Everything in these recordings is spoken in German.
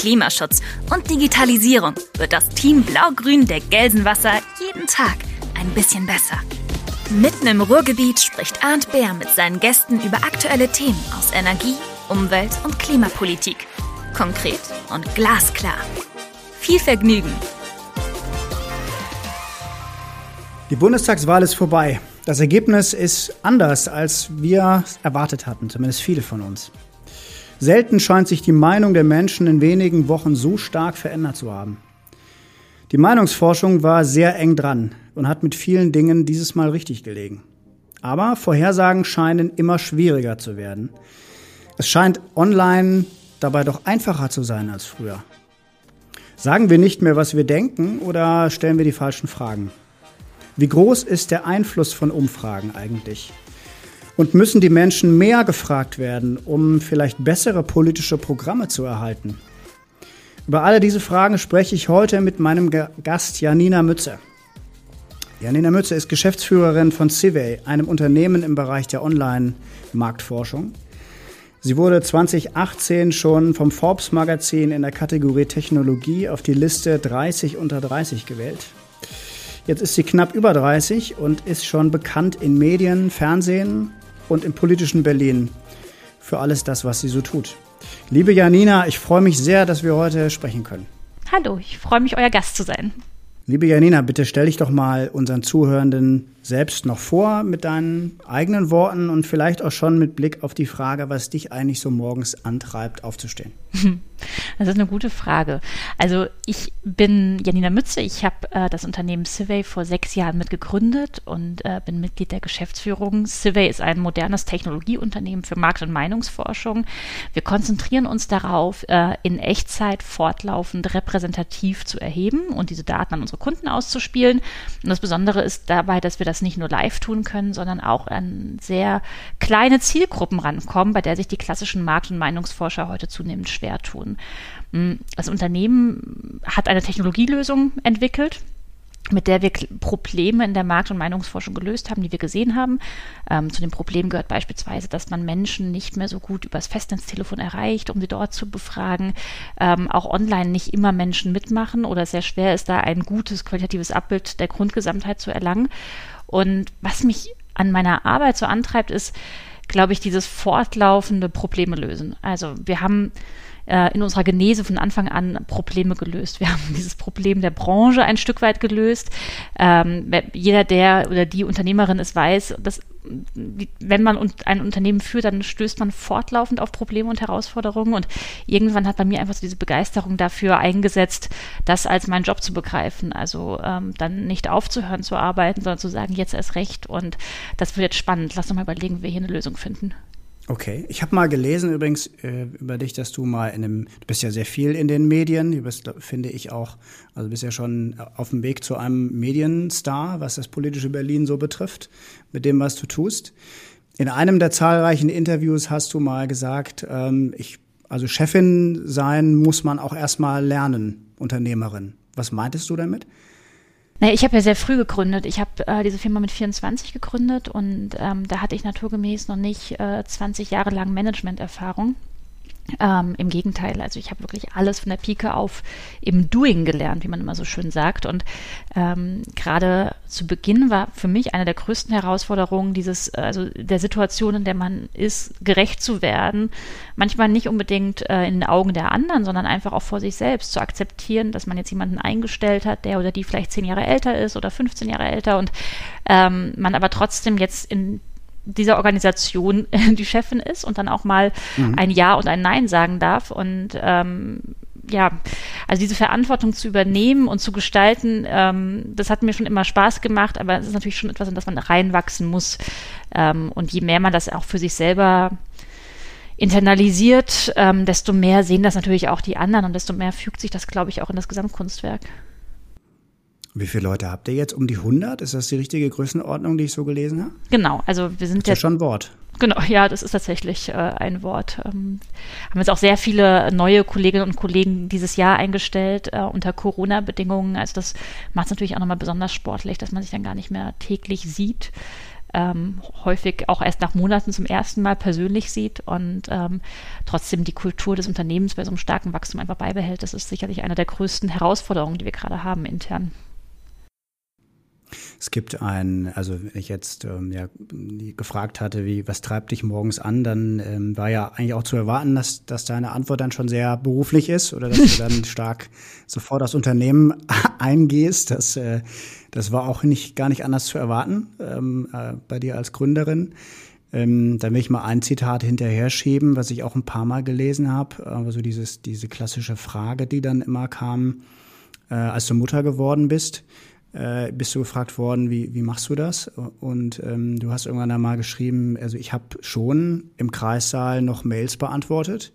Klimaschutz und Digitalisierung wird das Team Blau-Grün der Gelsenwasser jeden Tag ein bisschen besser. Mitten im Ruhrgebiet spricht Arndt Bär mit seinen Gästen über aktuelle Themen aus Energie, Umwelt und Klimapolitik. Konkret und glasklar. Viel Vergnügen! Die Bundestagswahl ist vorbei. Das Ergebnis ist anders, als wir erwartet hatten, zumindest viele von uns. Selten scheint sich die Meinung der Menschen in wenigen Wochen so stark verändert zu haben. Die Meinungsforschung war sehr eng dran und hat mit vielen Dingen dieses Mal richtig gelegen. Aber Vorhersagen scheinen immer schwieriger zu werden. Es scheint online dabei doch einfacher zu sein als früher. Sagen wir nicht mehr, was wir denken oder stellen wir die falschen Fragen? Wie groß ist der Einfluss von Umfragen eigentlich? Und müssen die Menschen mehr gefragt werden, um vielleicht bessere politische Programme zu erhalten? Über alle diese Fragen spreche ich heute mit meinem Gast Janina Mütze. Janina Mütze ist Geschäftsführerin von Civey, einem Unternehmen im Bereich der Online-Marktforschung. Sie wurde 2018 schon vom Forbes Magazin in der Kategorie Technologie auf die Liste 30 unter 30 gewählt. Jetzt ist sie knapp über 30 und ist schon bekannt in Medien, Fernsehen und im politischen Berlin für alles das, was sie so tut. Liebe Janina, ich freue mich sehr, dass wir heute sprechen können. Hallo, ich freue mich, euer Gast zu sein. Liebe Janina, bitte stell dich doch mal unseren Zuhörenden selbst noch vor mit deinen eigenen Worten und vielleicht auch schon mit Blick auf die Frage, was dich eigentlich so morgens antreibt, aufzustehen. Das ist eine gute Frage. Also ich bin Janina Mütze, ich habe äh, das Unternehmen Civey vor sechs Jahren mitgegründet und äh, bin Mitglied der Geschäftsführung. Civey ist ein modernes Technologieunternehmen für Markt- und Meinungsforschung. Wir konzentrieren uns darauf, äh, in Echtzeit fortlaufend repräsentativ zu erheben und diese Daten an unsere Kunden auszuspielen. Und das Besondere ist dabei, dass wir das nicht nur live tun können, sondern auch an sehr kleine Zielgruppen rankommen, bei der sich die klassischen Markt- und Meinungsforscher heute zunehmend schwer tun. Mm, das Unternehmen hat eine Technologielösung entwickelt, mit der wir Probleme in der Markt- und Meinungsforschung gelöst haben, die wir gesehen haben. Ähm, zu den Problemen gehört beispielsweise, dass man Menschen nicht mehr so gut übers Festnetztelefon erreicht, um sie dort zu befragen. Ähm, auch online nicht immer Menschen mitmachen oder sehr schwer ist, da ein gutes, qualitatives Abbild der Grundgesamtheit zu erlangen. Und was mich an meiner Arbeit so antreibt, ist, glaube ich, dieses fortlaufende Probleme lösen. Also wir haben äh, in unserer Genese von Anfang an Probleme gelöst. Wir haben dieses Problem der Branche ein Stück weit gelöst. Ähm, jeder, der oder die Unternehmerin ist, weiß, dass wenn man ein Unternehmen führt, dann stößt man fortlaufend auf Probleme und Herausforderungen. Und irgendwann hat bei mir einfach so diese Begeisterung dafür eingesetzt, das als meinen Job zu begreifen. Also ähm, dann nicht aufzuhören zu arbeiten, sondern zu sagen, jetzt erst recht. Und das wird jetzt spannend. Lass uns mal überlegen, wie wir hier eine Lösung finden. Okay, ich habe mal gelesen übrigens äh, über dich, dass du mal in einem, du bist ja sehr viel in den Medien, du bist, finde ich auch, also bist ja schon auf dem Weg zu einem Medienstar, was das politische Berlin so betrifft, mit dem, was du tust. In einem der zahlreichen Interviews hast du mal gesagt, ähm, ich, also Chefin sein muss man auch erstmal lernen, Unternehmerin. Was meintest du damit? Naja, ich habe ja sehr früh gegründet. Ich habe äh, diese Firma mit 24 gegründet und ähm, da hatte ich naturgemäß noch nicht äh, 20 Jahre lang Managementerfahrung. Ähm, Im Gegenteil, also ich habe wirklich alles von der Pike auf im Doing gelernt, wie man immer so schön sagt. Und ähm, gerade zu Beginn war für mich eine der größten Herausforderungen, dieses, also der Situation, in der man ist, gerecht zu werden. Manchmal nicht unbedingt äh, in den Augen der anderen, sondern einfach auch vor sich selbst zu akzeptieren, dass man jetzt jemanden eingestellt hat, der oder die vielleicht zehn Jahre älter ist oder 15 Jahre älter und ähm, man aber trotzdem jetzt in dieser Organisation die Chefin ist und dann auch mal mhm. ein Ja und ein Nein sagen darf. Und ähm, ja, also diese Verantwortung zu übernehmen und zu gestalten, ähm, das hat mir schon immer Spaß gemacht, aber es ist natürlich schon etwas, in das man reinwachsen muss. Ähm, und je mehr man das auch für sich selber internalisiert, ähm, desto mehr sehen das natürlich auch die anderen und desto mehr fügt sich das, glaube ich, auch in das Gesamtkunstwerk. Wie viele Leute habt ihr jetzt? Um die 100? Ist das die richtige Größenordnung, die ich so gelesen habe? Genau, also wir sind das ist ja schon ein Wort. Genau, ja, das ist tatsächlich äh, ein Wort. Ähm, haben jetzt auch sehr viele neue Kolleginnen und Kollegen dieses Jahr eingestellt äh, unter Corona-Bedingungen. Also das macht es natürlich auch nochmal besonders sportlich, dass man sich dann gar nicht mehr täglich sieht. Ähm, häufig auch erst nach Monaten zum ersten Mal persönlich sieht und ähm, trotzdem die Kultur des Unternehmens bei so einem starken Wachstum einfach beibehält. Das ist sicherlich eine der größten Herausforderungen, die wir gerade haben intern. Es gibt ein, also wenn ich jetzt ähm, ja, gefragt hatte, wie, was treibt dich morgens an, dann ähm, war ja eigentlich auch zu erwarten, dass, dass deine Antwort dann schon sehr beruflich ist oder dass du dann stark sofort das Unternehmen eingehst. Das, äh, das war auch nicht gar nicht anders zu erwarten ähm, äh, bei dir als Gründerin. Ähm, dann will ich mal ein Zitat hinterher schieben, was ich auch ein paar Mal gelesen habe. Also dieses, diese klassische Frage, die dann immer kam, äh, als du Mutter geworden bist äh, bist du gefragt worden, wie, wie machst du das? Und ähm, du hast irgendwann einmal geschrieben, also ich habe schon im Kreissaal noch Mails beantwortet.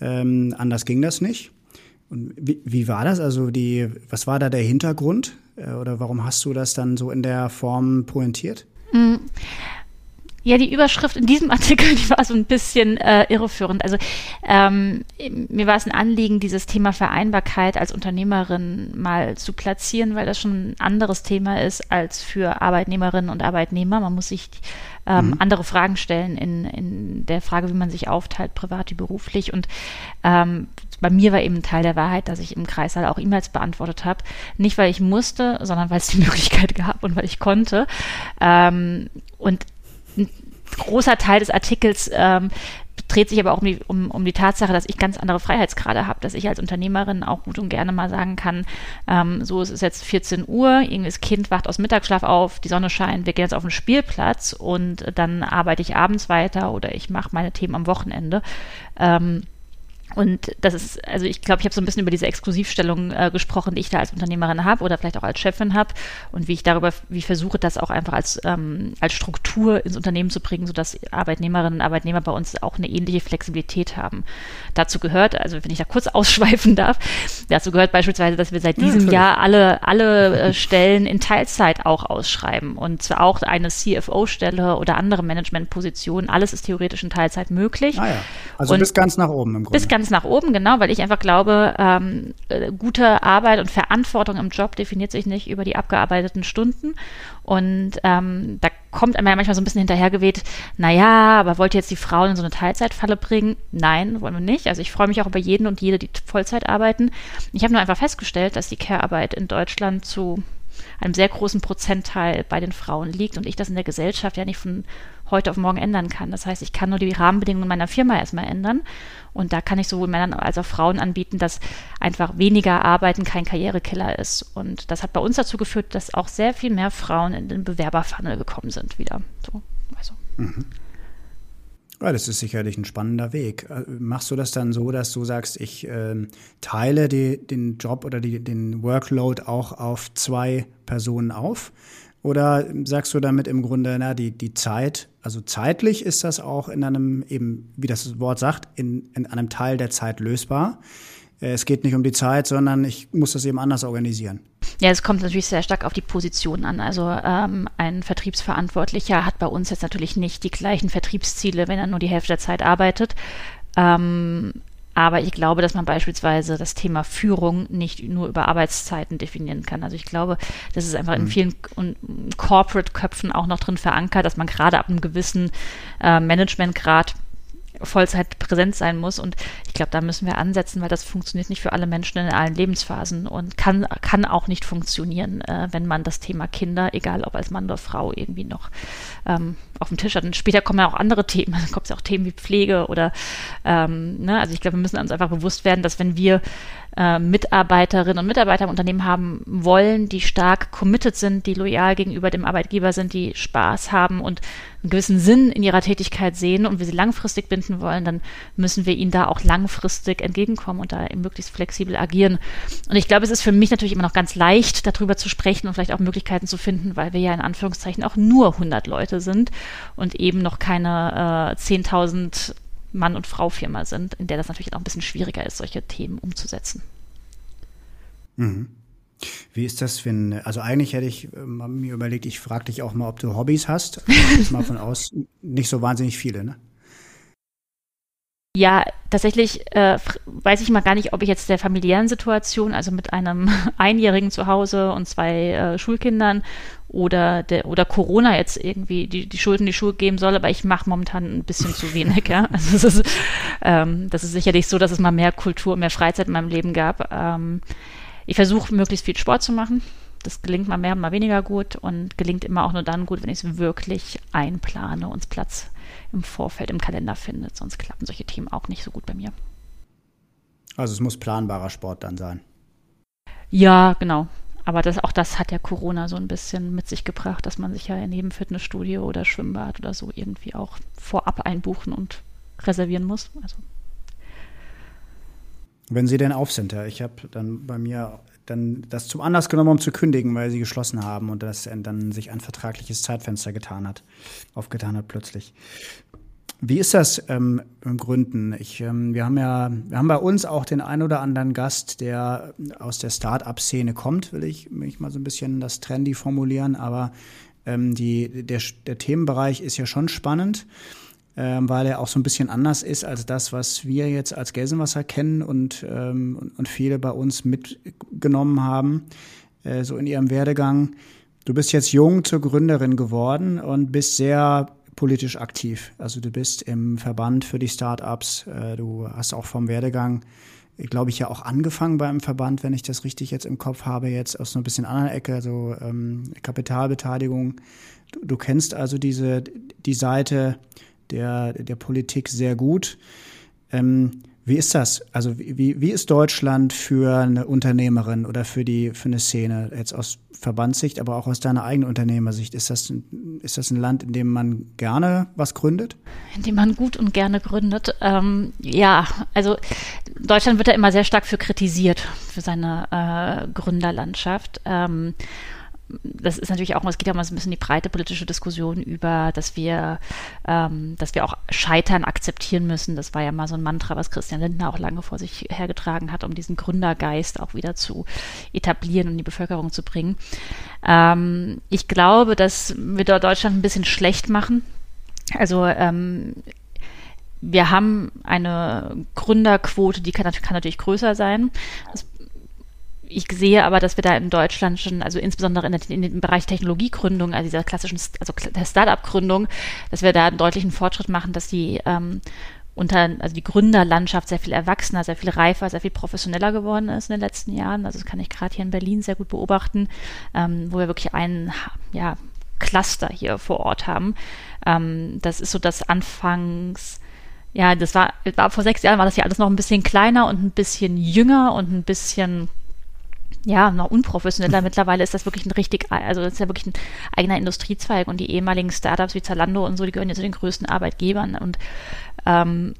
Ähm, anders ging das nicht. Und wie, wie war das? Also die, was war da der Hintergrund? Äh, oder warum hast du das dann so in der Form pointiert? Mhm. Ja, die Überschrift in diesem Artikel, die war so ein bisschen äh, irreführend. Also ähm, mir war es ein Anliegen, dieses Thema Vereinbarkeit als Unternehmerin mal zu platzieren, weil das schon ein anderes Thema ist als für Arbeitnehmerinnen und Arbeitnehmer. Man muss sich ähm, mhm. andere Fragen stellen in, in der Frage, wie man sich aufteilt, privat wie beruflich. Und ähm, bei mir war eben Teil der Wahrheit, dass ich im Kreissaal auch E-Mails beantwortet habe. Nicht, weil ich musste, sondern weil es die Möglichkeit gab und weil ich konnte. Ähm, und großer Teil des Artikels ähm, dreht sich aber auch um die, um, um die Tatsache, dass ich ganz andere Freiheitsgrade habe, dass ich als Unternehmerin auch gut und gerne mal sagen kann, ähm, so es ist jetzt 14 Uhr, irgendwie das Kind wacht aus Mittagsschlaf auf, die Sonne scheint, wir gehen jetzt auf den Spielplatz und dann arbeite ich abends weiter oder ich mache meine Themen am Wochenende. Ähm, und das ist, also ich glaube, ich habe so ein bisschen über diese Exklusivstellung äh, gesprochen, die ich da als Unternehmerin habe oder vielleicht auch als Chefin habe und wie ich darüber, wie ich versuche, das auch einfach als, ähm, als Struktur ins Unternehmen zu bringen, sodass Arbeitnehmerinnen und Arbeitnehmer bei uns auch eine ähnliche Flexibilität haben. Dazu gehört, also wenn ich da kurz ausschweifen darf, dazu gehört beispielsweise, dass wir seit diesem ja, Jahr alle, alle äh, Stellen in Teilzeit auch ausschreiben und zwar auch eine CFO-Stelle oder andere Managementpositionen. Alles ist theoretisch in Teilzeit möglich. Ah ja. Also und bis ganz nach oben im Grunde. Bis ganz ganz nach oben, genau, weil ich einfach glaube, ähm, äh, gute Arbeit und Verantwortung im Job definiert sich nicht über die abgearbeiteten Stunden. Und ähm, da kommt einem ja manchmal so ein bisschen hinterhergeweht, naja, aber wollt ihr jetzt die Frauen in so eine Teilzeitfalle bringen? Nein, wollen wir nicht. Also ich freue mich auch über jeden und jede, die Vollzeit arbeiten. Ich habe nur einfach festgestellt, dass die Care-Arbeit in Deutschland zu einem sehr großen Prozentteil bei den Frauen liegt und ich das in der Gesellschaft ja nicht von heute auf morgen ändern kann. Das heißt, ich kann nur die Rahmenbedingungen meiner Firma erstmal ändern und da kann ich sowohl Männern als auch Frauen anbieten, dass einfach weniger Arbeiten kein Karrierekiller ist. Und das hat bei uns dazu geführt, dass auch sehr viel mehr Frauen in den Bewerberfunnel gekommen sind wieder. So, also. Mhm. Ja, das ist sicherlich ein spannender Weg. Äh, machst du das dann so, dass du sagst, ich äh, teile die, den Job oder die, den Workload auch auf zwei Personen auf? Oder sagst du damit im Grunde, na, die, die Zeit, also zeitlich ist das auch in einem, eben, wie das Wort sagt, in, in einem Teil der Zeit lösbar? Äh, es geht nicht um die Zeit, sondern ich muss das eben anders organisieren. Ja, es kommt natürlich sehr stark auf die Position an. Also ähm, ein Vertriebsverantwortlicher hat bei uns jetzt natürlich nicht die gleichen Vertriebsziele, wenn er nur die Hälfte der Zeit arbeitet. Ähm, aber ich glaube, dass man beispielsweise das Thema Führung nicht nur über Arbeitszeiten definieren kann. Also ich glaube, das ist einfach in mhm. vielen Corporate-Köpfen auch noch drin verankert, dass man gerade ab einem gewissen äh, Managementgrad Vollzeit präsent sein muss. Und ich glaube, da müssen wir ansetzen, weil das funktioniert nicht für alle Menschen in allen Lebensphasen und kann, kann auch nicht funktionieren, äh, wenn man das Thema Kinder, egal ob als Mann oder Frau, irgendwie noch ähm, auf dem Tisch hat. Und später kommen ja auch andere Themen, dann kommt es ja auch Themen wie Pflege oder, ähm, ne? also ich glaube, wir müssen uns einfach bewusst werden, dass wenn wir äh, Mitarbeiterinnen und Mitarbeiter im Unternehmen haben wollen, die stark committed sind, die loyal gegenüber dem Arbeitgeber sind, die Spaß haben und einen gewissen Sinn in ihrer Tätigkeit sehen und wir sie langfristig binden wollen, dann müssen wir ihnen da auch langfristig entgegenkommen und da möglichst flexibel agieren. Und ich glaube, es ist für mich natürlich immer noch ganz leicht, darüber zu sprechen und vielleicht auch Möglichkeiten zu finden, weil wir ja in Anführungszeichen auch nur 100 Leute sind und eben noch keine äh, 10.000 Mann- und Frau-Firma sind, in der das natürlich auch ein bisschen schwieriger ist, solche Themen umzusetzen. Mhm. Wie ist das, wenn, also eigentlich hätte ich äh, mir überlegt, ich frage dich auch mal, ob du Hobbys hast. Ich mal von aus, nicht so wahnsinnig viele, ne? Ja, tatsächlich äh, weiß ich mal gar nicht, ob ich jetzt der familiären Situation, also mit einem Einjährigen zu Hause und zwei äh, Schulkindern oder der oder Corona jetzt irgendwie die, die Schulden die Schuhe geben soll, aber ich mache momentan ein bisschen zu wenig, ja. Also es ist, ähm, das ist sicherlich so, dass es mal mehr Kultur, mehr Freizeit in meinem Leben gab. Ähm, ich versuche möglichst viel Sport zu machen. Das gelingt mal mehr, mal weniger gut und gelingt immer auch nur dann gut, wenn ich es wirklich einplane und Platz im Vorfeld im Kalender findet. Sonst klappen solche Themen auch nicht so gut bei mir. Also es muss planbarer Sport dann sein. Ja, genau. Aber das, auch das hat ja Corona so ein bisschen mit sich gebracht, dass man sich ja jedem Fitnessstudio oder Schwimmbad oder so irgendwie auch vorab einbuchen und reservieren muss. Also wenn sie denn auf sind, ja. Ich habe dann bei mir dann das zum Anlass genommen, um zu kündigen, weil sie geschlossen haben und das dann sich ein vertragliches Zeitfenster getan hat, aufgetan hat plötzlich. Wie ist das ähm, im Gründen? Ich, ähm, wir haben ja, wir haben bei uns auch den ein oder anderen Gast, der aus der Start-up-Szene kommt, will ich, will ich mal so ein bisschen das trendy formulieren, aber ähm, die, der, der Themenbereich ist ja schon spannend ähm, weil er auch so ein bisschen anders ist als das, was wir jetzt als Gelsenwasser kennen und, ähm, und viele bei uns mitgenommen haben, äh, so in ihrem Werdegang. Du bist jetzt jung zur Gründerin geworden und bist sehr politisch aktiv. Also du bist im Verband für die Startups. Äh, du hast auch vom Werdegang, glaube ich, ja auch angefangen beim Verband, wenn ich das richtig jetzt im Kopf habe, jetzt aus so ein bisschen anderen Ecke, also ähm, Kapitalbeteiligung. Du, du kennst also diese die Seite der, der Politik sehr gut. Ähm, wie ist das? Also wie, wie ist Deutschland für eine Unternehmerin oder für die für eine Szene jetzt aus Verbandssicht, aber auch aus deiner eigenen Unternehmersicht? Ist das ein, ist das ein Land, in dem man gerne was gründet? In dem man gut und gerne gründet. Ähm, ja, also Deutschland wird ja immer sehr stark für kritisiert für seine äh, Gründerlandschaft. Ähm, das ist natürlich auch, es geht ja mal so ein bisschen die breite politische Diskussion über, dass wir, ähm, dass wir auch Scheitern akzeptieren müssen. Das war ja mal so ein Mantra, was Christian Lindner auch lange vor sich hergetragen hat, um diesen Gründergeist auch wieder zu etablieren und die Bevölkerung zu bringen. Ähm, ich glaube, dass wir dort Deutschland ein bisschen schlecht machen. Also ähm, wir haben eine Gründerquote, die kann, kann natürlich größer sein. Das ich sehe aber, dass wir da in Deutschland schon, also insbesondere in, der, in dem Bereich Technologiegründung, also dieser klassischen, also der Startup-Gründung, dass wir da einen deutlichen Fortschritt machen, dass die ähm, unter, also die Gründerlandschaft sehr viel erwachsener, sehr viel reifer, sehr viel professioneller geworden ist in den letzten Jahren. Also das kann ich gerade hier in Berlin sehr gut beobachten, ähm, wo wir wirklich einen, ja, Cluster hier vor Ort haben. Ähm, das ist so das Anfangs, ja, das war, war vor sechs Jahren war das ja alles noch ein bisschen kleiner und ein bisschen jünger und ein bisschen ja, noch unprofessioneller. Mittlerweile ist das wirklich ein richtig, also das ist ja wirklich ein eigener Industriezweig und die ehemaligen Startups wie Zalando und so, die gehören ja zu den größten Arbeitgebern und ähm,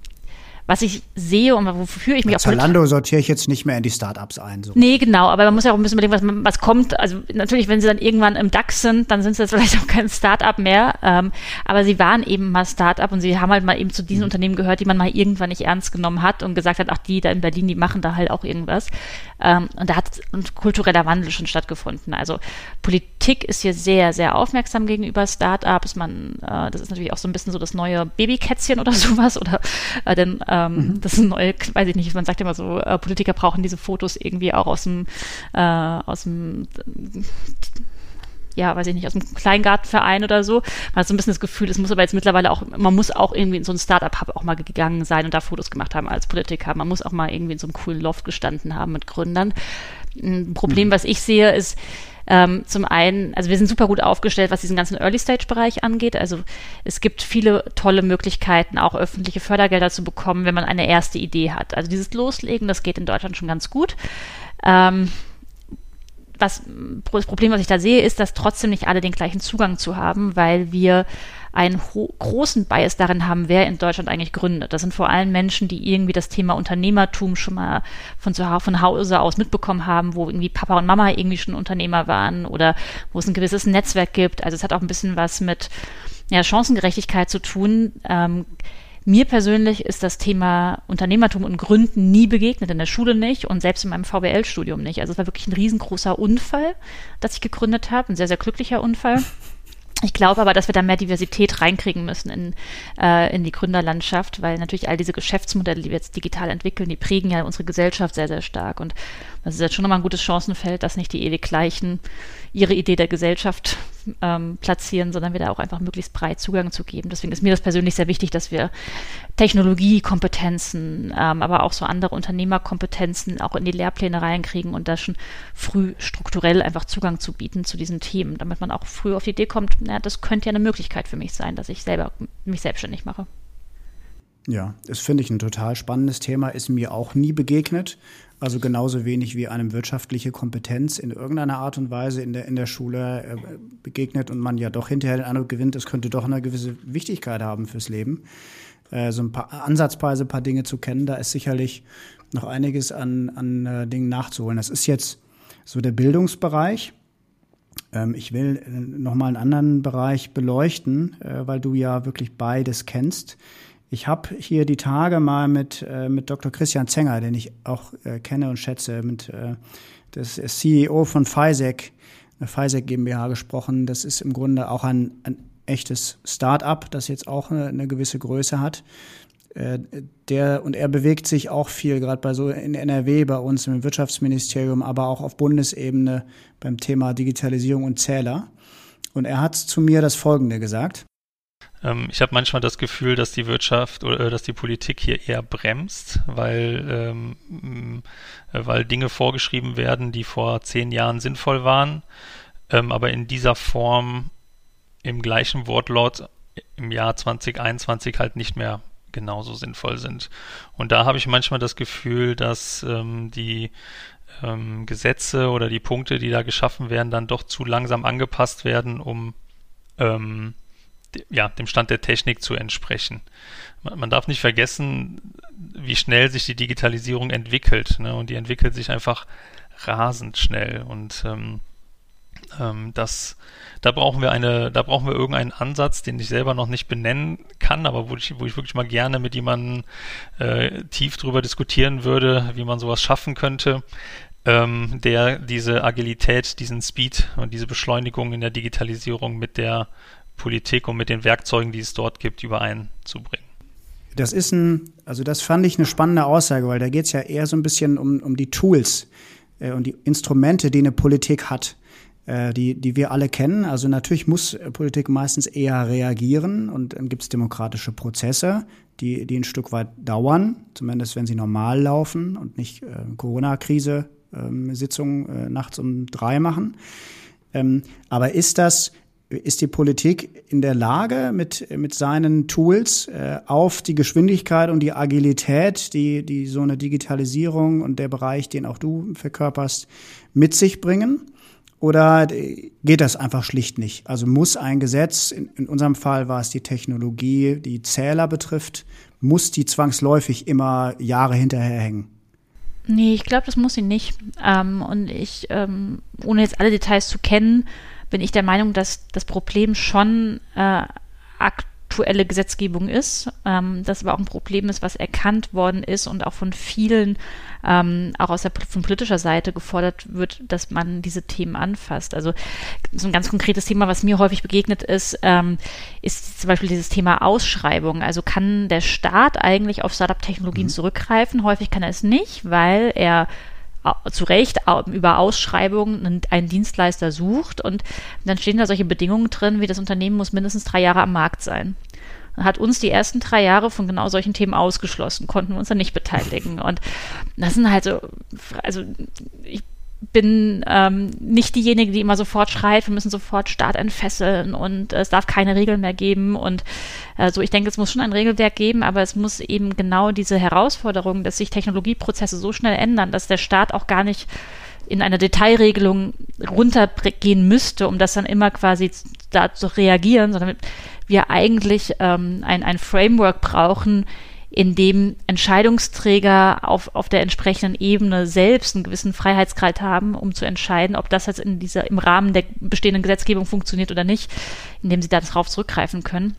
was ich sehe und wofür ich mich Bei auch Zalando sortiere ich jetzt nicht mehr in die Startups ein. So. Nee, genau, aber man muss ja auch ein bisschen überlegen, was, was kommt. Also natürlich, wenn sie dann irgendwann im DAX sind, dann sind sie jetzt vielleicht auch kein Startup mehr. Ähm, aber sie waren eben mal Startup und sie haben halt mal eben zu diesen mhm. Unternehmen gehört, die man mal irgendwann nicht ernst genommen hat und gesagt hat, ach, die da in Berlin, die machen da halt auch irgendwas. Ähm, und da hat ein kultureller Wandel schon stattgefunden. Also Politik ist hier sehr, sehr aufmerksam gegenüber Startups. Man, äh, das ist natürlich auch so ein bisschen so das neue Babykätzchen oder sowas oder äh, denn ähm, mhm. Das ist ein neue, weiß ich nicht, man sagt immer so, äh, Politiker brauchen diese Fotos irgendwie auch aus dem, äh, aus dem ja, weiß ich nicht, aus dem Kleingartenverein oder so. Man hat so ein bisschen das Gefühl, es muss aber jetzt mittlerweile auch, man muss auch irgendwie in so ein Startup-Hub auch mal gegangen sein und da Fotos gemacht haben als Politiker. Man muss auch mal irgendwie in so einem coolen Loft gestanden haben mit Gründern. Ein Problem, mhm. was ich sehe, ist, ähm, zum einen, also wir sind super gut aufgestellt, was diesen ganzen Early-Stage-Bereich angeht. Also es gibt viele tolle Möglichkeiten, auch öffentliche Fördergelder zu bekommen, wenn man eine erste Idee hat. Also dieses Loslegen, das geht in Deutschland schon ganz gut. Ähm, was, das Problem, was ich da sehe, ist, dass trotzdem nicht alle den gleichen Zugang zu haben, weil wir einen großen Bias darin haben, wer in Deutschland eigentlich gründet. Das sind vor allem Menschen, die irgendwie das Thema Unternehmertum schon mal von, zu, von Hause aus mitbekommen haben, wo irgendwie Papa und Mama irgendwie schon Unternehmer waren oder wo es ein gewisses Netzwerk gibt. Also es hat auch ein bisschen was mit ja, Chancengerechtigkeit zu tun. Ähm, Mir persönlich ist das Thema Unternehmertum und Gründen nie begegnet, in der Schule nicht und selbst in meinem VWL-Studium nicht. Also es war wirklich ein riesengroßer Unfall, dass ich gegründet habe, ein sehr, sehr glücklicher Unfall. Ich glaube aber, dass wir da mehr Diversität reinkriegen müssen in, äh, in die Gründerlandschaft, weil natürlich all diese Geschäftsmodelle, die wir jetzt digital entwickeln, die prägen ja unsere Gesellschaft sehr, sehr stark. Und das ist jetzt schon nochmal ein gutes Chancenfeld, dass nicht die ewig gleichen ihre Idee der Gesellschaft ähm, platzieren, sondern wir da auch einfach möglichst breit Zugang zu geben. Deswegen ist mir das persönlich sehr wichtig, dass wir Technologiekompetenzen, ähm, aber auch so andere Unternehmerkompetenzen auch in die Lehrpläne reinkriegen und da schon früh strukturell einfach Zugang zu bieten zu diesen Themen, damit man auch früh auf die Idee kommt, na, das könnte ja eine Möglichkeit für mich sein, dass ich selber mich selbstständig mache. Ja, das finde ich ein total spannendes Thema, ist mir auch nie begegnet. Also genauso wenig wie einem wirtschaftliche Kompetenz in irgendeiner Art und Weise in der, in der Schule äh, begegnet und man ja doch hinterher den Eindruck gewinnt, es könnte doch eine gewisse Wichtigkeit haben fürs Leben. Äh, so ein paar ansatzweise ein paar Dinge zu kennen, da ist sicherlich noch einiges an, an äh, Dingen nachzuholen. Das ist jetzt so der Bildungsbereich. Ähm, ich will äh, noch mal einen anderen Bereich beleuchten, weil du ja wirklich beides kennst. Ich habe hier die Tage mal mit, äh, mit Dr. Christian Zenger, den ich auch äh, kenne und schätze, mit äh, das CEO von FISEC, eine FISEC GmbH gesprochen. Das ist im Grunde auch ein, ein echtes Start-up, das jetzt auch eine, eine gewisse Größe hat. Äh, der, und er bewegt sich auch viel, gerade bei so in NRW, bei uns im Wirtschaftsministerium, aber auch auf Bundesebene beim Thema Digitalisierung und Zähler. Und er hat zu mir das Folgende gesagt. Ähm, ich habe manchmal das Gefühl, dass die Wirtschaft oder äh, dass die Politik hier eher bremst, weil, ähm, äh, weil Dinge vorgeschrieben werden, die vor zehn Jahren sinnvoll waren, ähm, aber in dieser Form im gleichen Wortlaut im Jahr 2021 halt nicht mehr genauso sinnvoll sind. Und da habe ich manchmal das Gefühl, dass ähm, die ähm, Gesetze oder die Punkte, die da geschaffen werden, dann doch zu langsam angepasst werden, um ähm, ja, dem Stand der Technik zu entsprechen. Man, man, darf nicht vergessen, wie schnell sich die Digitalisierung entwickelt. Ne? Und die entwickelt sich einfach rasend schnell. Und ähm, ähm, das, da brauchen wir eine, da brauchen wir irgendeinen Ansatz, den ich selber noch nicht benennen kann, aber wo ich, wo ich wirklich mal gerne mit jemandem äh, tief drüber diskutieren würde, wie man sowas schaffen könnte, ähm, der diese Agilität, diesen Speed und diese Beschleunigung in der Digitalisierung mit der Politik und mit den Werkzeugen, die es dort gibt, übereinzubringen. Das ist ein, also das fand ich eine spannende Aussage, weil da geht es ja eher so ein bisschen um, um die Tools äh, und die Instrumente, die eine Politik hat, äh, die, die wir alle kennen. Also natürlich muss Politik meistens eher reagieren und dann gibt es demokratische Prozesse, die, die ein Stück weit dauern, zumindest wenn sie normal laufen und nicht äh, Corona-Krise ähm, Sitzungen äh, nachts um drei machen. Ähm, aber ist das ist die Politik in der Lage, mit, mit seinen Tools äh, auf die Geschwindigkeit und die Agilität, die, die so eine Digitalisierung und der Bereich, den auch du verkörperst, mit sich bringen? Oder geht das einfach schlicht nicht? Also muss ein Gesetz, in, in unserem Fall war es die Technologie, die Zähler betrifft, muss die zwangsläufig immer Jahre hinterherhängen? Nee, ich glaube, das muss sie nicht. Ähm, und ich, ähm, ohne jetzt alle Details zu kennen, bin ich der Meinung, dass das Problem schon äh, aktuelle Gesetzgebung ist, ähm, das aber auch ein Problem ist, was erkannt worden ist und auch von vielen, ähm, auch aus der von politischer Seite gefordert wird, dass man diese Themen anfasst. Also so ein ganz konkretes Thema, was mir häufig begegnet ist, ähm, ist zum Beispiel dieses Thema Ausschreibung. Also kann der Staat eigentlich auf Startup-Technologien mhm. zurückgreifen? Häufig kann er es nicht, weil er zu Recht über Ausschreibungen einen Dienstleister sucht und dann stehen da solche Bedingungen drin, wie das Unternehmen muss mindestens drei Jahre am Markt sein. Hat uns die ersten drei Jahre von genau solchen Themen ausgeschlossen, konnten uns dann nicht beteiligen. Und das sind halt so, also ich bin ähm, nicht diejenige, die immer sofort schreit, wir müssen sofort Staat entfesseln und es darf keine Regeln mehr geben. Und äh, so, ich denke, es muss schon ein Regelwerk geben, aber es muss eben genau diese Herausforderung, dass sich Technologieprozesse so schnell ändern, dass der Staat auch gar nicht in eine Detailregelung runtergehen müsste, um das dann immer quasi da zu reagieren, sondern wir eigentlich ähm, ein, ein Framework brauchen, in dem Entscheidungsträger auf, auf der entsprechenden Ebene selbst einen gewissen Freiheitsgrad haben, um zu entscheiden, ob das jetzt in dieser, im Rahmen der bestehenden Gesetzgebung funktioniert oder nicht, indem sie darauf zurückgreifen können.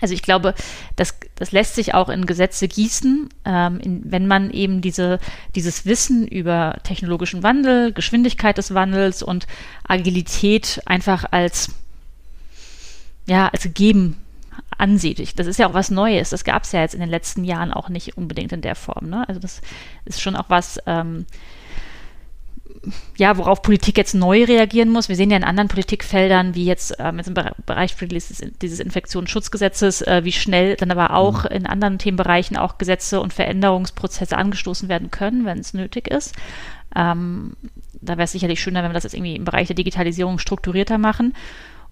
Also ich glaube, das, das lässt sich auch in Gesetze gießen, ähm, in, wenn man eben diese, dieses Wissen über technologischen Wandel, Geschwindigkeit des Wandels und Agilität einfach als, ja, als gegeben ansieht. Das ist ja auch was Neues. Das gab es ja jetzt in den letzten Jahren auch nicht unbedingt in der Form. Ne? Also das ist schon auch was, ähm, ja, worauf Politik jetzt neu reagieren muss. Wir sehen ja in anderen Politikfeldern, wie jetzt, ähm, jetzt im Bereich dieses, dieses Infektionsschutzgesetzes, äh, wie schnell dann aber auch mhm. in anderen Themenbereichen auch Gesetze und Veränderungsprozesse angestoßen werden können, wenn es nötig ist. Ähm, da wäre es sicherlich schöner, wenn wir das jetzt irgendwie im Bereich der Digitalisierung strukturierter machen.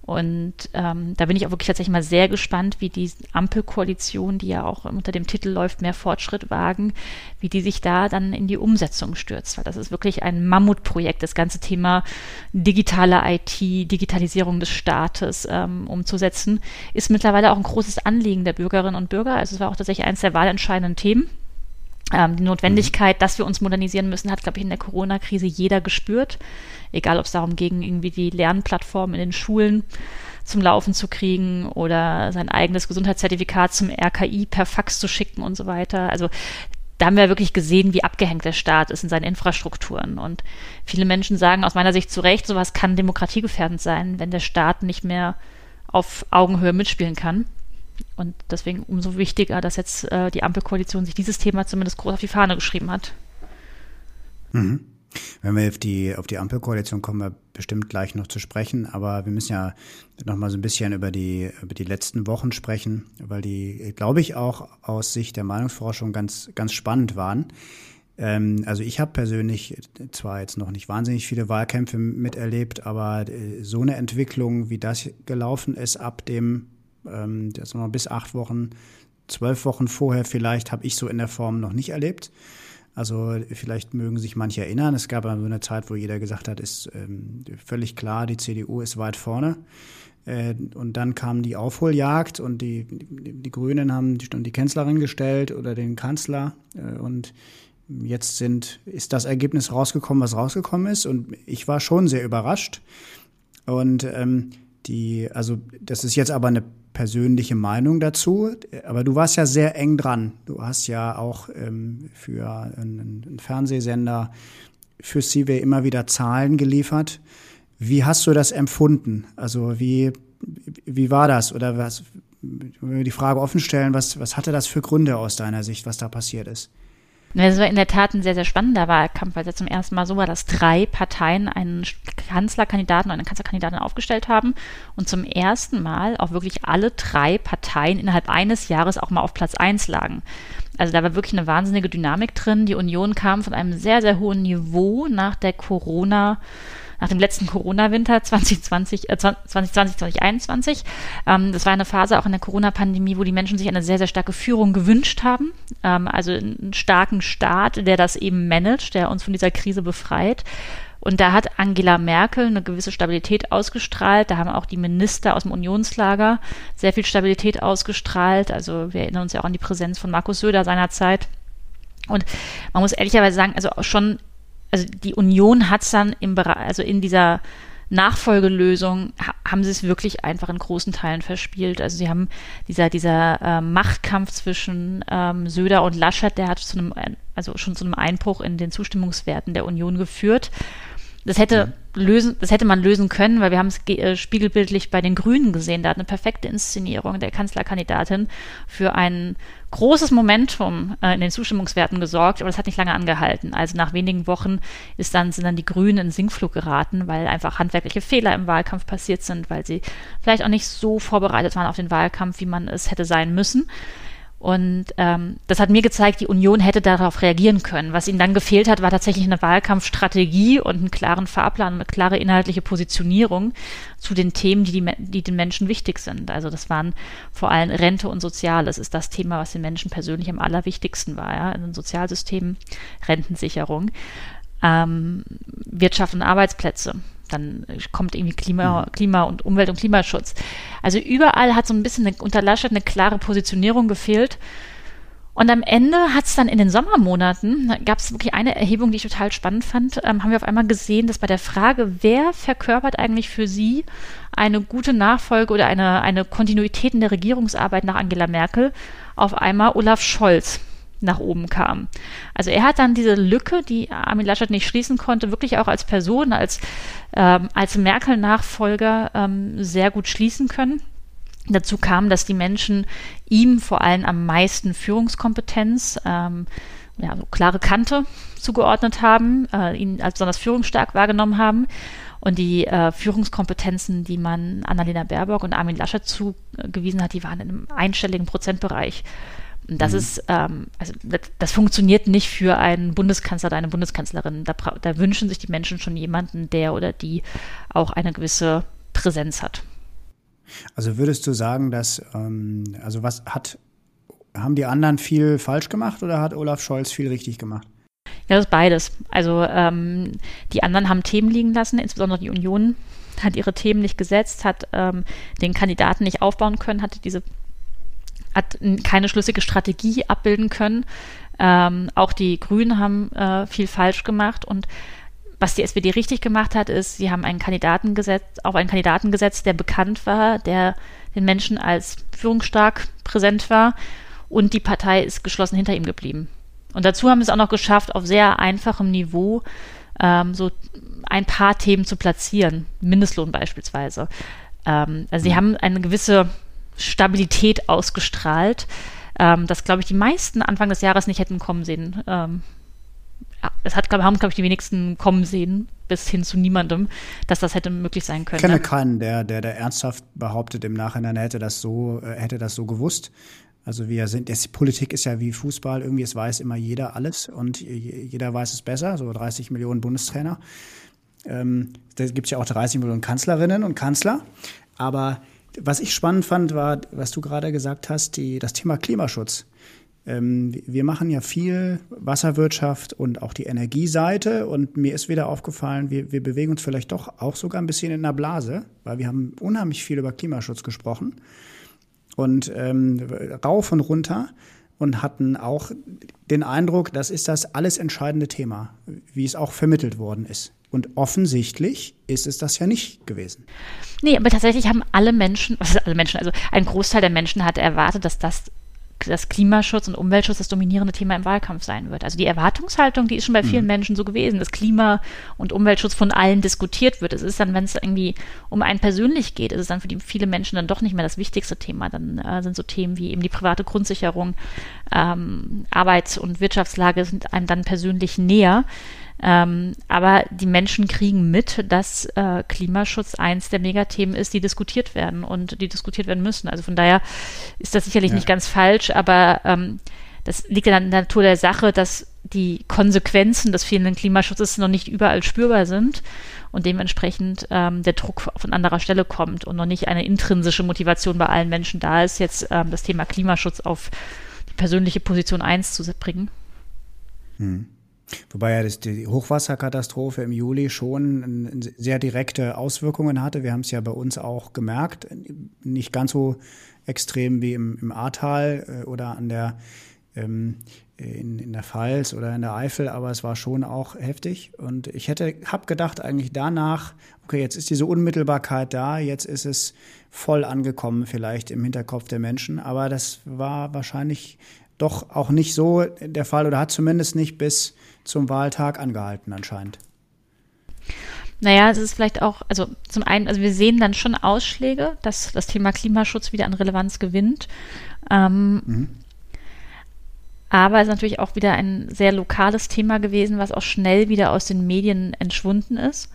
Und ähm, da bin ich auch wirklich tatsächlich mal sehr gespannt, wie die Ampelkoalition, die ja auch unter dem Titel läuft, mehr Fortschritt wagen, wie die sich da dann in die Umsetzung stürzt. Weil das ist wirklich ein Mammutprojekt, das ganze Thema digitale IT, Digitalisierung des Staates ähm, umzusetzen, ist mittlerweile auch ein großes Anliegen der Bürgerinnen und Bürger. Also es war auch tatsächlich eines der wahlentscheidenden Themen. Ähm, die Notwendigkeit, dass wir uns modernisieren müssen, hat, glaube ich, in der Corona-Krise jeder gespürt. Egal, ob es darum ging, irgendwie die Lernplattform in den Schulen zum Laufen zu kriegen oder sein eigenes Gesundheitszertifikat zum RKI per Fax zu schicken und so weiter. Also da haben wir wirklich gesehen, wie abgehängt der Staat ist in seinen Infrastrukturen. Und viele Menschen sagen aus meiner Sicht zu Recht, sowas kann demokratiegefährdend sein, wenn der Staat nicht mehr auf Augenhöhe mitspielen kann. Und deswegen umso wichtiger, dass jetzt äh, die Ampelkoalition sich dieses Thema zumindest groß auf die Fahne geschrieben hat. Mhm. Wenn wir auf die, auf die Ampelkoalition kommen, wir bestimmt gleich noch zu sprechen, aber wir müssen ja noch mal so ein bisschen über die, über die letzten Wochen sprechen, weil die, glaube ich, auch aus Sicht der Meinungsforschung ganz, ganz spannend waren. Ähm, also ich habe persönlich zwar jetzt noch nicht wahnsinnig viele Wahlkämpfe miterlebt, aber äh, so eine Entwicklung, wie das gelaufen ist ab dem ähm, das noch bis acht Wochen, zwölf Wochen vorher vielleicht, habe ich so in der Form noch nicht erlebt. Also vielleicht mögen sich manche erinnern, es gab so eine Zeit, wo jeder gesagt hat, ist ähm, völlig klar, die CDU ist weit vorne. Äh, und dann kam die Aufholjagd und die, die, die Grünen haben die, die Kanzlerin gestellt oder den Kanzler. Äh, und jetzt sind, ist das Ergebnis rausgekommen, was rausgekommen ist. Und ich war schon sehr überrascht. Und ähm, die, also das ist jetzt aber eine persönliche Meinung dazu, aber du warst ja sehr eng dran. Du hast ja auch ähm, für einen, einen, Fernsehsender, für CW immer wieder Zahlen geliefert. Wie hast du das empfunden? Also wie, wie war das? Oder was, wenn wir die Frage offen stellen, was, was hatte das für Gründe aus deiner Sicht, was da passiert ist? Es war in der Tat ein sehr, sehr spannender Wahlkampf, weil es ja zum ersten Mal so war, dass drei Parteien einen Kanzlerkandidaten und eine Kanzlerkandidatin aufgestellt haben und zum ersten Mal auch wirklich alle drei Parteien innerhalb eines Jahres auch mal auf Platz eins lagen. Also da war wirklich eine wahnsinnige Dynamik drin. Die Union kam von einem sehr, sehr hohen Niveau nach der Corona- nach dem letzten Corona-Winter 2020, äh, 2020, 2021. Ähm, das war eine Phase auch in der Corona-Pandemie, wo die Menschen sich eine sehr, sehr starke Führung gewünscht haben. Ähm, also einen starken Staat, der das eben managt, der uns von dieser Krise befreit. Und da hat Angela Merkel eine gewisse Stabilität ausgestrahlt. Da haben auch die Minister aus dem Unionslager sehr viel Stabilität ausgestrahlt. Also wir erinnern uns ja auch an die Präsenz von Markus Söder seinerzeit. Und man muss ehrlicherweise sagen, also schon also die Union hat es dann im Bereich, also in dieser Nachfolgelösung haben sie es wirklich einfach in großen Teilen verspielt. Also sie haben dieser, dieser äh, Machtkampf zwischen ähm, Söder und Laschet, der hat zu einem, also schon zu einem Einbruch in den Zustimmungswerten der Union geführt. Das hätte ja. lösen, das hätte man lösen können, weil wir haben es äh, spiegelbildlich bei den Grünen gesehen. Da hat eine perfekte Inszenierung der Kanzlerkandidatin für ein großes Momentum äh, in den Zustimmungswerten gesorgt, aber das hat nicht lange angehalten. Also nach wenigen Wochen ist dann, sind dann die Grünen in Sinkflug geraten, weil einfach handwerkliche Fehler im Wahlkampf passiert sind, weil sie vielleicht auch nicht so vorbereitet waren auf den Wahlkampf, wie man es hätte sein müssen. Und ähm, das hat mir gezeigt, die Union hätte darauf reagieren können. Was ihnen dann gefehlt hat, war tatsächlich eine Wahlkampfstrategie und einen klaren Fahrplan, eine klare inhaltliche Positionierung zu den Themen, die, die, die den Menschen wichtig sind. Also das waren vor allem Rente und Soziales, ist das Thema, was den Menschen persönlich am allerwichtigsten war. Ja? In den Sozialsystemen, Rentensicherung, ähm, Wirtschaft und Arbeitsplätze dann kommt irgendwie Klima, mhm. Klima und Umwelt- und Klimaschutz. Also überall hat so ein bisschen eine, unter Laschet eine klare Positionierung gefehlt. Und am Ende hat es dann in den Sommermonaten, gab es wirklich eine Erhebung, die ich total spannend fand, ähm, haben wir auf einmal gesehen, dass bei der Frage, wer verkörpert eigentlich für Sie eine gute Nachfolge oder eine, eine Kontinuität in der Regierungsarbeit nach Angela Merkel, auf einmal Olaf Scholz nach oben kam. Also er hat dann diese Lücke, die Armin Laschet nicht schließen konnte, wirklich auch als Person, als, ähm, als Merkel-Nachfolger ähm, sehr gut schließen können. Dazu kam, dass die Menschen ihm vor allem am meisten Führungskompetenz, ähm, ja, so klare Kante zugeordnet haben, äh, ihn als besonders führungsstark wahrgenommen haben. Und die äh, Führungskompetenzen, die man Annalena Baerbock und Armin Laschet zugewiesen hat, die waren in einem einstelligen Prozentbereich. Und das mhm. ist, ähm, also das, das, funktioniert nicht für einen Bundeskanzler oder eine Bundeskanzlerin. Da, da wünschen sich die Menschen schon jemanden, der oder die auch eine gewisse Präsenz hat. Also würdest du sagen, dass, ähm, also was hat, haben die anderen viel falsch gemacht oder hat Olaf Scholz viel richtig gemacht? Ja, das ist beides. Also ähm, die anderen haben Themen liegen lassen, insbesondere die Union hat ihre Themen nicht gesetzt, hat ähm, den Kandidaten nicht aufbauen können, hatte diese hat keine schlüssige Strategie abbilden können. Ähm, auch die Grünen haben äh, viel falsch gemacht und was die SPD richtig gemacht hat, ist, sie haben einen Kandidaten gesetzt, auf einen Kandidaten gesetzt, der bekannt war, der den Menschen als führungsstark präsent war und die Partei ist geschlossen hinter ihm geblieben. Und dazu haben sie es auch noch geschafft, auf sehr einfachem Niveau ähm, so ein paar Themen zu platzieren, Mindestlohn beispielsweise. Ähm, also sie mhm. haben eine gewisse Stabilität ausgestrahlt, ähm, das, glaube ich, die meisten Anfang des Jahres nicht hätten kommen sehen. Ähm, es hat, glaub, haben, glaube ich, die wenigsten kommen sehen, bis hin zu niemandem, dass das hätte möglich sein können. Ich kenne keinen, der, der, der ernsthaft behauptet, im Nachhinein hätte das so, äh, hätte das so gewusst. Also wir sind, die Politik ist ja wie Fußball, irgendwie es weiß immer jeder alles und jeder weiß es besser, so 30 Millionen Bundestrainer. Ähm, da gibt es ja auch 30 Millionen Kanzlerinnen und Kanzler. Aber was ich spannend fand, war, was du gerade gesagt hast, die, das Thema Klimaschutz. Ähm, wir machen ja viel Wasserwirtschaft und auch die Energieseite. Und mir ist wieder aufgefallen, wir, wir bewegen uns vielleicht doch auch sogar ein bisschen in einer Blase, weil wir haben unheimlich viel über Klimaschutz gesprochen. Und ähm, rauf und runter und hatten auch den Eindruck, das ist das alles entscheidende Thema, wie es auch vermittelt worden ist. Und offensichtlich ist es das ja nicht gewesen. Nee, aber tatsächlich haben alle Menschen, also alle Menschen, also ein Großteil der Menschen hat erwartet, dass das dass Klimaschutz und Umweltschutz das dominierende Thema im Wahlkampf sein wird. Also die Erwartungshaltung, die ist schon bei vielen mhm. Menschen so gewesen, dass Klima- und Umweltschutz von allen diskutiert wird. Es ist dann, wenn es irgendwie um einen persönlich geht, ist es dann für die viele Menschen dann doch nicht mehr das wichtigste Thema. Dann äh, sind so Themen wie eben die private Grundsicherung, ähm, Arbeits- und Wirtschaftslage sind einem dann persönlich näher. Ähm, aber die Menschen kriegen mit, dass äh, Klimaschutz eins der Megathemen ist, die diskutiert werden und die diskutiert werden müssen. Also von daher ist das sicherlich ja. nicht ganz falsch, aber ähm, das liegt ja in der Natur der Sache, dass die Konsequenzen des fehlenden Klimaschutzes noch nicht überall spürbar sind und dementsprechend ähm, der Druck von anderer Stelle kommt und noch nicht eine intrinsische Motivation bei allen Menschen da ist, jetzt ähm, das Thema Klimaschutz auf die persönliche Position 1 zu bringen. Hm. Wobei ja das, die Hochwasserkatastrophe im Juli schon sehr direkte Auswirkungen hatte. Wir haben es ja bei uns auch gemerkt. Nicht ganz so extrem wie im, im Ahrtal äh, oder an der, ähm, in, in der Pfalz oder in der Eifel, aber es war schon auch heftig. Und ich hätte, habe gedacht eigentlich danach, okay, jetzt ist diese Unmittelbarkeit da, jetzt ist es voll angekommen vielleicht im Hinterkopf der Menschen. Aber das war wahrscheinlich doch auch nicht so der Fall oder hat zumindest nicht bis zum Wahltag angehalten anscheinend. Naja, es ist vielleicht auch, also zum einen, also wir sehen dann schon Ausschläge, dass das Thema Klimaschutz wieder an Relevanz gewinnt. Ähm, mhm. Aber es ist natürlich auch wieder ein sehr lokales Thema gewesen, was auch schnell wieder aus den Medien entschwunden ist.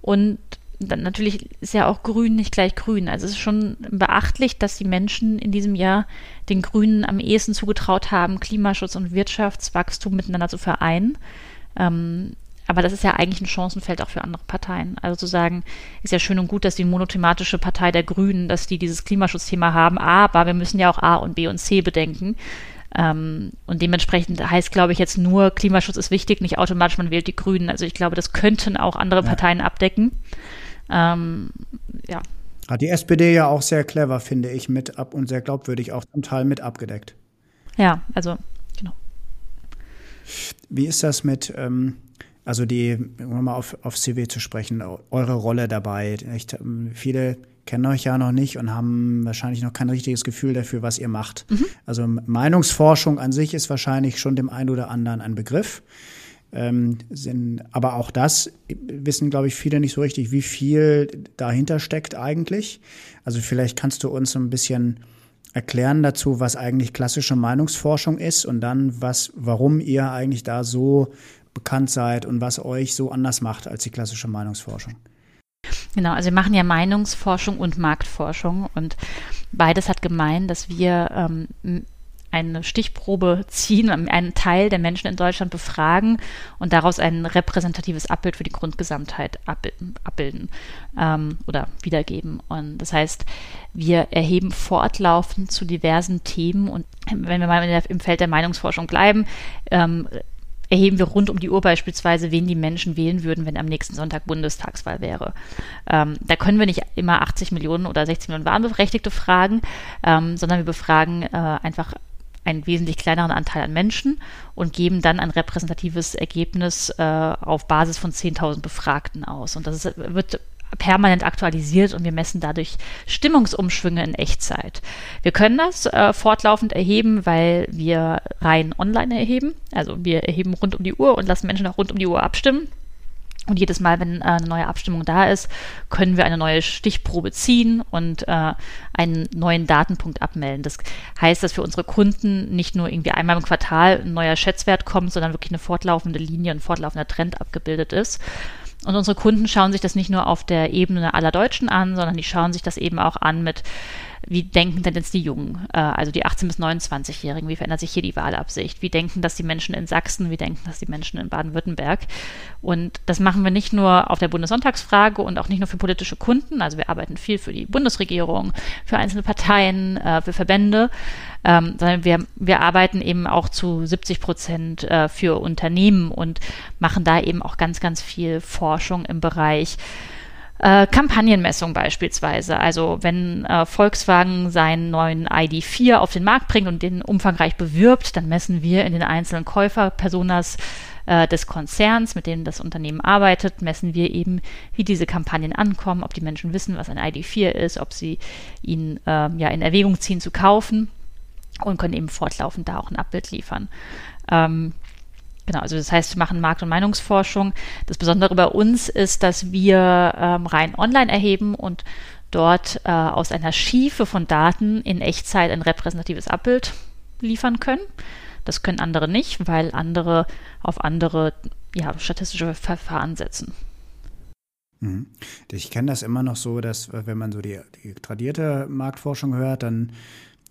Und dann natürlich ist ja auch Grün nicht gleich Grün. Also es ist schon beachtlich, dass die Menschen in diesem Jahr den Grünen am ehesten zugetraut haben, Klimaschutz und Wirtschaftswachstum miteinander zu vereinen. Ähm, aber das ist ja eigentlich ein Chancenfeld auch für andere Parteien. Also zu sagen, ist ja schön und gut, dass die monothematische Partei der Grünen, dass die dieses Klimaschutzthema haben, aber wir müssen ja auch A und B und C bedenken. Ähm, und dementsprechend heißt, glaube ich, jetzt nur Klimaschutz ist wichtig, nicht automatisch, man wählt die Grünen. Also ich glaube, das könnten auch andere Parteien ja. abdecken. Ähm, ja. Hat die SPD ja auch sehr clever, finde ich, mit ab und sehr glaubwürdig auch zum Teil mit abgedeckt. Ja, also Wie ist das mit, ähm, also die, um mal auf, auf CW zu sprechen, eure Rolle dabei? Echt, ähm, viele kennen euch ja noch nicht und haben wahrscheinlich noch kein richtiges Gefühl dafür, was ihr macht. Mhm. Also Meinungsforschung an sich ist wahrscheinlich schon dem einen oder anderen ein Begriff. Ähm, sind, aber auch das wissen, glaube ich, viele nicht so richtig, wie viel dahinter steckt eigentlich. Also vielleicht kannst du uns ein bisschen erklären dazu, was eigentlich klassische Meinungsforschung ist und dann was, warum ihr eigentlich da so bekannt seid und was euch so anders macht als die klassische Meinungsforschung. Genau, also wir machen ja Meinungsforschung und Marktforschung und beides hat gemein, dass wir ähm, eine Stichprobe ziehen, einen Teil der Menschen in Deutschland befragen und daraus ein repräsentatives Abbild für die Grundgesamtheit abbilden ähm, oder wiedergeben. Und das heißt, wir erheben fortlaufend zu diversen Themen und wenn wir mal der, im Feld der Meinungsforschung bleiben, ähm, erheben wir rund um die Uhr beispielsweise, wen die Menschen wählen würden, wenn am nächsten Sonntag Bundestagswahl wäre. Ähm, da können wir nicht immer 80 Millionen oder 60 Millionen Wahlberechtigte fragen, ähm, sondern wir befragen äh, einfach einen wesentlich kleineren Anteil an Menschen und geben dann ein repräsentatives Ergebnis äh, auf Basis von 10.000 Befragten aus. Und das ist, wird permanent aktualisiert und wir messen dadurch Stimmungsumschwünge in Echtzeit. Wir können das äh, fortlaufend erheben, weil wir rein online erheben. Also wir erheben rund um die Uhr und lassen Menschen auch rund um die Uhr abstimmen. Und jedes Mal, wenn äh, eine neue Abstimmung da ist, können wir eine neue Stichprobe ziehen und äh, einen neuen Datenpunkt abmelden. Das heißt, dass für unsere Kunden nicht nur irgendwie einmal im Quartal ein neuer Schätzwert kommt, sondern wirklich eine fortlaufende Linie, ein fortlaufender Trend abgebildet ist. Und unsere Kunden schauen sich das nicht nur auf der Ebene aller Deutschen an, sondern die schauen sich das eben auch an mit wie denken denn jetzt die Jungen, äh, also die 18- bis 29-Jährigen, wie verändert sich hier die Wahlabsicht? Wie denken das die Menschen in Sachsen? Wie denken das die Menschen in Baden-Württemberg? Und das machen wir nicht nur auf der Bundessonntagsfrage und auch nicht nur für politische Kunden. Also wir arbeiten viel für die Bundesregierung, für einzelne Parteien, äh, für Verbände, ähm, sondern wir, wir arbeiten eben auch zu 70 Prozent äh, für Unternehmen und machen da eben auch ganz, ganz viel Forschung im Bereich äh, Kampagnenmessung beispielsweise. Also wenn äh, Volkswagen seinen neuen ID4 auf den Markt bringt und den umfangreich bewirbt, dann messen wir in den einzelnen Käuferpersonas äh, des Konzerns, mit dem das Unternehmen arbeitet, messen wir eben, wie diese Kampagnen ankommen, ob die Menschen wissen, was ein ID4 ist, ob sie ihn äh, ja in Erwägung ziehen zu kaufen und können eben fortlaufend da auch ein Abbild liefern. Ähm, Genau, also das heißt, wir machen Markt- und Meinungsforschung. Das Besondere bei uns ist, dass wir ähm, rein online erheben und dort äh, aus einer Schiefe von Daten in Echtzeit ein repräsentatives Abbild liefern können. Das können andere nicht, weil andere auf andere ja, statistische Verfahren setzen. Mhm. Ich kenne das immer noch so, dass wenn man so die, die tradierte Marktforschung hört, dann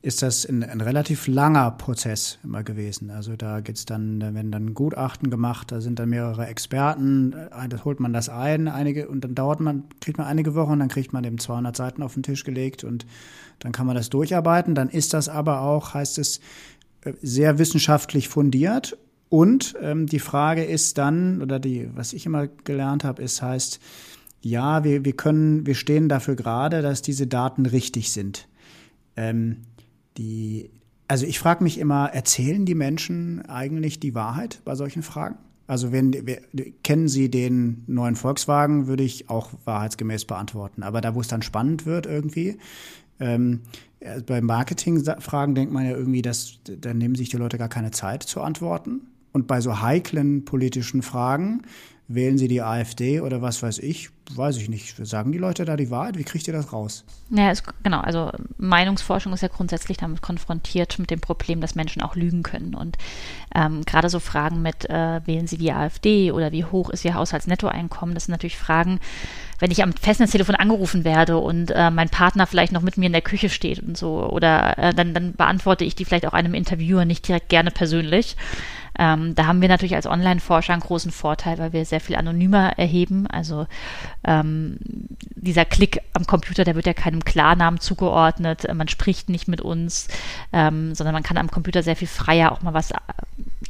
ist das ein, ein, relativ langer Prozess immer gewesen. Also da geht's dann, da werden dann Gutachten gemacht, da sind dann mehrere Experten, äh, das holt man das ein, einige, und dann dauert man, kriegt man einige Wochen, dann kriegt man eben 200 Seiten auf den Tisch gelegt und dann kann man das durcharbeiten. Dann ist das aber auch, heißt es, äh, sehr wissenschaftlich fundiert. Und ähm, die Frage ist dann, oder die, was ich immer gelernt habe, ist, heißt, ja, wir, wir können, wir stehen dafür gerade, dass diese Daten richtig sind. Ähm, die, also ich frage mich immer, erzählen die Menschen eigentlich die Wahrheit bei solchen Fragen? Also wenn kennen Sie den neuen Volkswagen, würde ich auch wahrheitsgemäß beantworten. Aber da, wo es dann spannend wird irgendwie, ähm, äh, bei Marketingfragen denkt man ja irgendwie, dass dann nehmen sich die Leute gar keine Zeit zu antworten. Und bei so heiklen politischen Fragen wählen sie die AfD oder was weiß ich, weiß ich nicht. Sagen die Leute da die Wahrheit? Wie kriegt ihr das raus? Ja, es, genau. Also Meinungsforschung ist ja grundsätzlich damit konfrontiert mit dem Problem, dass Menschen auch lügen können. Und ähm, gerade so Fragen mit, äh, wählen sie die AfD oder wie hoch ist ihr Haushaltsnettoeinkommen, das sind natürlich Fragen, wenn ich am Festnetztelefon angerufen werde und äh, mein Partner vielleicht noch mit mir in der Küche steht und so, oder äh, dann, dann beantworte ich die vielleicht auch einem Interviewer nicht direkt gerne persönlich. Ähm, da haben wir natürlich als Online-Forscher einen großen Vorteil, weil wir sehr viel anonymer erheben. Also ähm, dieser Klick am Computer, der wird ja keinem Klarnamen zugeordnet. Man spricht nicht mit uns, ähm, sondern man kann am Computer sehr viel freier auch mal was,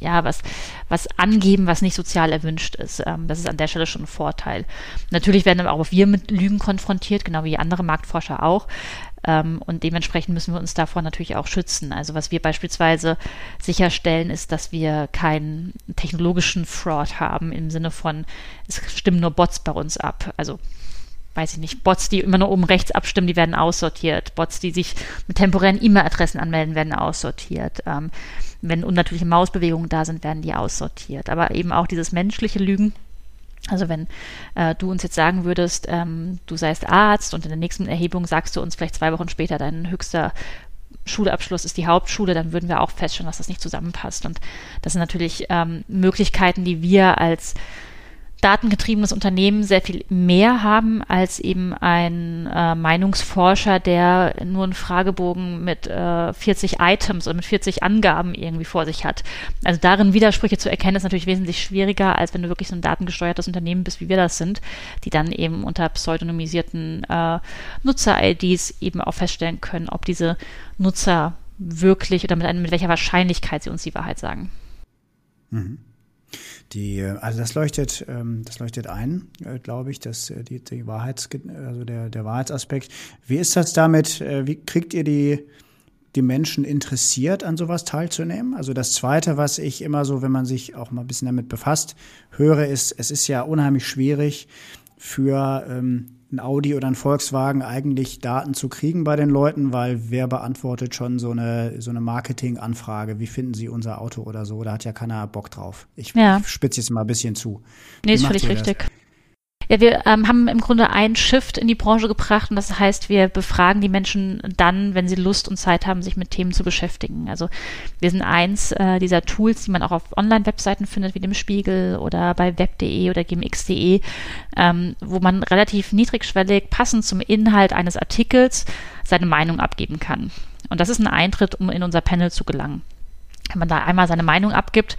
ja, was, was angeben, was nicht sozial erwünscht ist. Ähm, das ist an der Stelle schon ein Vorteil. Natürlich werden aber auch wir mit Lügen konfrontiert, genau wie andere Marktforscher auch. Ähm, und dementsprechend müssen wir uns davor natürlich auch schützen. Also was wir beispielsweise sicherstellen, ist, dass wir keinen technologischen Fraud haben im Sinne von, es stimmen nur Bots bei uns ab. Also weiß ich nicht, Bots, die immer nur oben rechts abstimmen, die werden aussortiert. Bots, die sich mit temporären E-Mail-Adressen anmelden, werden aussortiert. Ähm, wenn unnatürliche Mausbewegungen da sind, werden die aussortiert. Aber eben auch dieses menschliche Lügen. Also wenn äh, du uns jetzt sagen würdest, ähm, du seist Arzt und in der nächsten Erhebung sagst du uns vielleicht zwei Wochen später, dein höchster Schulabschluss ist die Hauptschule, dann würden wir auch feststellen, dass das nicht zusammenpasst. Und das sind natürlich ähm, Möglichkeiten, die wir als datengetriebenes Unternehmen sehr viel mehr haben als eben ein äh, Meinungsforscher, der nur einen Fragebogen mit äh, 40 Items oder mit 40 Angaben irgendwie vor sich hat. Also darin Widersprüche zu erkennen, ist natürlich wesentlich schwieriger, als wenn du wirklich so ein datengesteuertes Unternehmen bist, wie wir das sind, die dann eben unter pseudonymisierten äh, Nutzer-IDs eben auch feststellen können, ob diese Nutzer wirklich oder mit, mit welcher Wahrscheinlichkeit sie uns die Wahrheit sagen. Mhm. Die, also das leuchtet, ähm, das leuchtet ein, äh, glaube ich, dass äh, die, die Wahrheits, also der, der Wahrheitsaspekt. Wie ist das damit? Äh, wie kriegt ihr die, die Menschen interessiert, an sowas teilzunehmen? Also das Zweite, was ich immer so, wenn man sich auch mal ein bisschen damit befasst, höre, ist, es ist ja unheimlich schwierig für ähm, ein Audi oder ein Volkswagen eigentlich Daten zu kriegen bei den Leuten, weil wer beantwortet schon so eine, so eine Marketing-Anfrage, wie finden Sie unser Auto oder so? Da hat ja keiner Bock drauf. Ich, ja. spitze jetzt mal ein bisschen zu. Nee, ist völlig richtig. Das? Ja, wir ähm, haben im Grunde einen Shift in die Branche gebracht und das heißt, wir befragen die Menschen dann, wenn sie Lust und Zeit haben, sich mit Themen zu beschäftigen. Also wir sind eins äh, dieser Tools, die man auch auf Online-Webseiten findet, wie dem Spiegel oder bei web.de oder gmx.de, ähm, wo man relativ niedrigschwellig, passend zum Inhalt eines Artikels, seine Meinung abgeben kann. Und das ist ein Eintritt, um in unser Panel zu gelangen. Wenn man da einmal seine Meinung abgibt,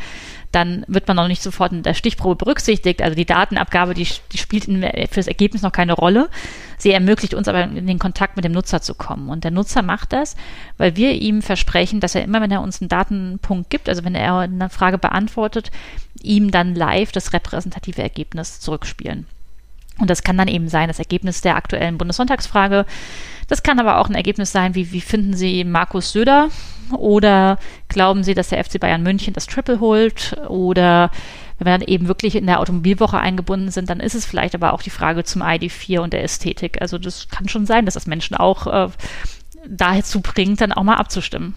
dann wird man noch nicht sofort in der Stichprobe berücksichtigt. Also die Datenabgabe, die, die spielt für das Ergebnis noch keine Rolle. Sie ermöglicht uns aber in den Kontakt mit dem Nutzer zu kommen. Und der Nutzer macht das, weil wir ihm versprechen, dass er immer, wenn er uns einen Datenpunkt gibt, also wenn er eine Frage beantwortet, ihm dann live das repräsentative Ergebnis zurückspielen. Und das kann dann eben sein, das Ergebnis der aktuellen Bundessonntagsfrage. Das kann aber auch ein Ergebnis sein, wie, wie finden Sie Markus Söder? Oder glauben Sie, dass der FC Bayern München das Triple holt? Oder wenn wir dann eben wirklich in der Automobilwoche eingebunden sind, dann ist es vielleicht aber auch die Frage zum ID4 und der Ästhetik. Also das kann schon sein, dass das Menschen auch äh, dazu bringt, dann auch mal abzustimmen.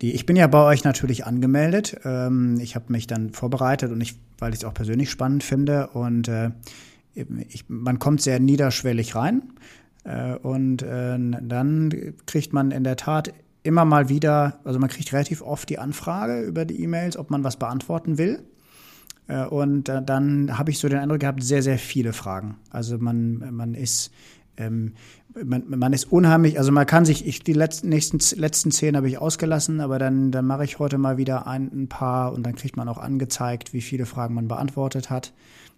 Ich bin ja bei euch natürlich angemeldet. Ähm, ich habe mich dann vorbereitet und ich, weil ich es auch persönlich spannend finde und äh, ich, man kommt sehr niederschwellig rein und äh, dann kriegt man in der Tat immer mal wieder, also man kriegt relativ oft die Anfrage über die E-Mails, ob man was beantworten will. Äh, und dann habe ich so den Eindruck gehabt, sehr, sehr viele Fragen. Also man, man ist ähm, man, man ist unheimlich, also man kann sich, ich die letzten, nächsten, letzten zehn habe ich ausgelassen, aber dann, dann mache ich heute mal wieder ein, ein paar und dann kriegt man auch angezeigt, wie viele Fragen man beantwortet hat.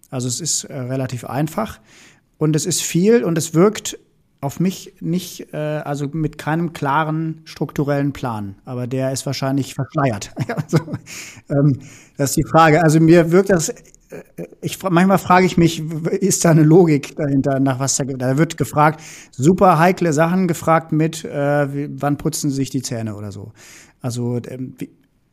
Also es ist äh, relativ einfach und es ist viel und es wirkt auf mich nicht, äh, also mit keinem klaren strukturellen Plan. Aber der ist wahrscheinlich verschleiert. also, ähm, das ist die Frage. Also mir wirkt das, äh, ich, manchmal frage ich mich, ist da eine Logik dahinter, nach was da, da wird gefragt, super heikle Sachen gefragt mit, äh, wie, wann putzen Sie sich die Zähne oder so. Also ähm,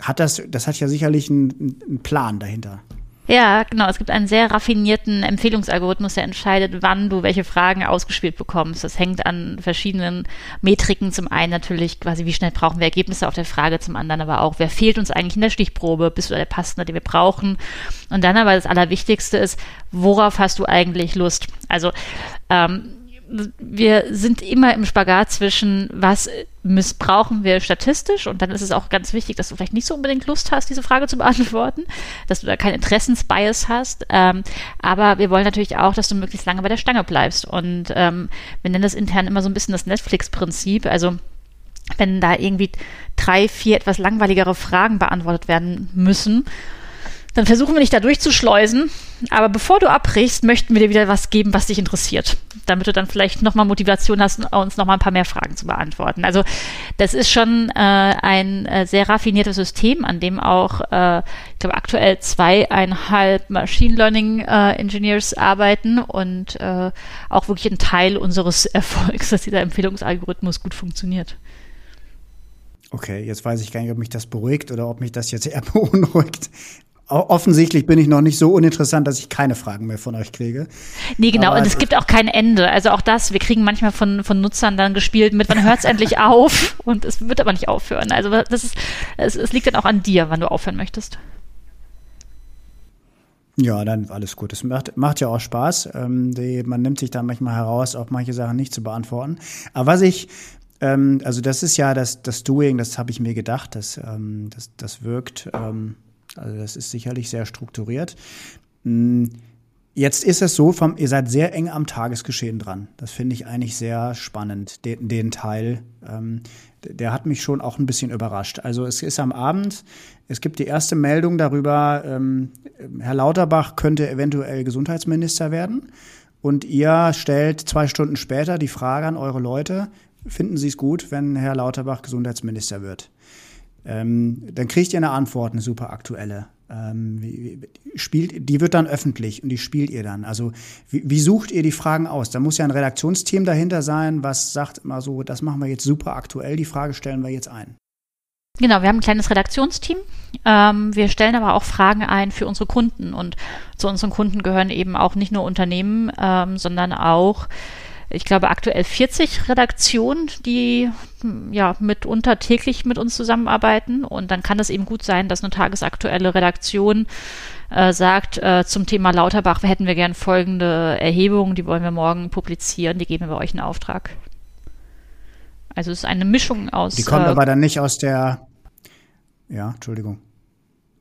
hat das, das hat ja sicherlich einen, einen Plan dahinter. Ja, genau. Es gibt einen sehr raffinierten Empfehlungsalgorithmus, der entscheidet, wann du welche Fragen ausgespielt bekommst. Das hängt an verschiedenen Metriken. Zum einen natürlich quasi, wie schnell brauchen wir Ergebnisse auf der Frage, zum anderen aber auch, wer fehlt uns eigentlich in der Stichprobe? Bist du der Passende, den wir brauchen? Und dann aber das Allerwichtigste ist, worauf hast du eigentlich Lust? Also, ähm, wir sind immer im Spagat zwischen, was missbrauchen wir statistisch? Und dann ist es auch ganz wichtig, dass du vielleicht nicht so unbedingt Lust hast, diese Frage zu beantworten, dass du da keinen Interessensbias hast, ähm, aber wir wollen natürlich auch, dass du möglichst lange bei der Stange bleibst. Und ähm, wir nennen das intern immer so ein bisschen das Netflix-Prinzip, also wenn da irgendwie drei, vier etwas langweiligere Fragen beantwortet werden müssen, Dann versuchen wir dich da durchzuschleusen. Aber bevor du abbrichst, möchten wir dir wieder was geben, was dich interessiert. Damit du dann vielleicht nochmal Motivation hast, uns nochmal ein paar mehr Fragen zu beantworten. Also das ist schon äh, ein äh, sehr raffiniertes System, an dem auch, äh, ich glaube, aktuell zweieinhalb Machine Learning äh, Engineers arbeiten und äh, auch wirklich ein Teil unseres Erfolgs, dass dieser Empfehlungsalgorithmus gut funktioniert. Okay, jetzt weiß ich gar nicht, ob mich das beruhigt oder ob mich das jetzt eher beunruhigt. Offensichtlich bin ich noch nicht so uninteressant, dass ich keine Fragen mehr von euch kriege. Nee, genau. Aber und es gibt auch kein Ende. Also auch das, wir kriegen manchmal von, von Nutzern dann gespielt mit, wann hört es endlich auf? Und es wird aber nicht aufhören. Also das ist, es, es liegt dann auch an dir, wann du aufhören möchtest. Ja, dann alles gut. Es macht, macht ja auch Spaß. Ähm, die, man nimmt sich da manchmal heraus, auch manche Sachen nicht zu beantworten. Aber was ich, ähm, also das ist ja das, das Doing, das habe ich mir gedacht, das, ähm, das, das wirkt. Ähm, also das ist sicherlich sehr strukturiert. Hm, jetzt ist es so, vom, ihr seid sehr eng am Tagesgeschehen dran. Das finde ich eigentlich sehr spannend, den, den Teil. Ähm, der hat mich schon auch ein bisschen überrascht. Also es ist am Abend, es gibt die erste Meldung darüber, ähm, Herr Lauterbach könnte eventuell Gesundheitsminister werden. Und ihr stellt zwei Stunden später die Frage an eure Leute, finden Sie es gut, wenn Herr Lauterbach Gesundheitsminister wird? Ähm, dann kriegt ihr eine Antwort, eine super aktuelle. Ähm, spielt, die wird dann öffentlich und die spielt ihr dann. Also wie, wie, sucht ihr die Fragen aus? Da muss ja ein Redaktionsteam dahinter sein, was sagt immer so, das machen wir jetzt super aktuell, die Frage stellen wir jetzt ein. Genau, wir haben ein kleines Redaktionsteam. Ähm, wir stellen aber auch Fragen ein für unsere Kunden und zu unseren Kunden gehören eben auch nicht nur Unternehmen, ähm, sondern auch ich glaube, aktuell 40 Redaktionen, die ja mitunter täglich mit uns zusammenarbeiten. Und dann kann es eben gut sein, dass eine tagesaktuelle Redaktion äh, sagt äh, zum Thema Lauterbach, hätten wir gern folgende Erhebungen, die wollen wir morgen publizieren, die geben wir euch in Auftrag. Also es ist eine Mischung aus. Die kommt äh, aber dann nicht aus der. Ja, Entschuldigung.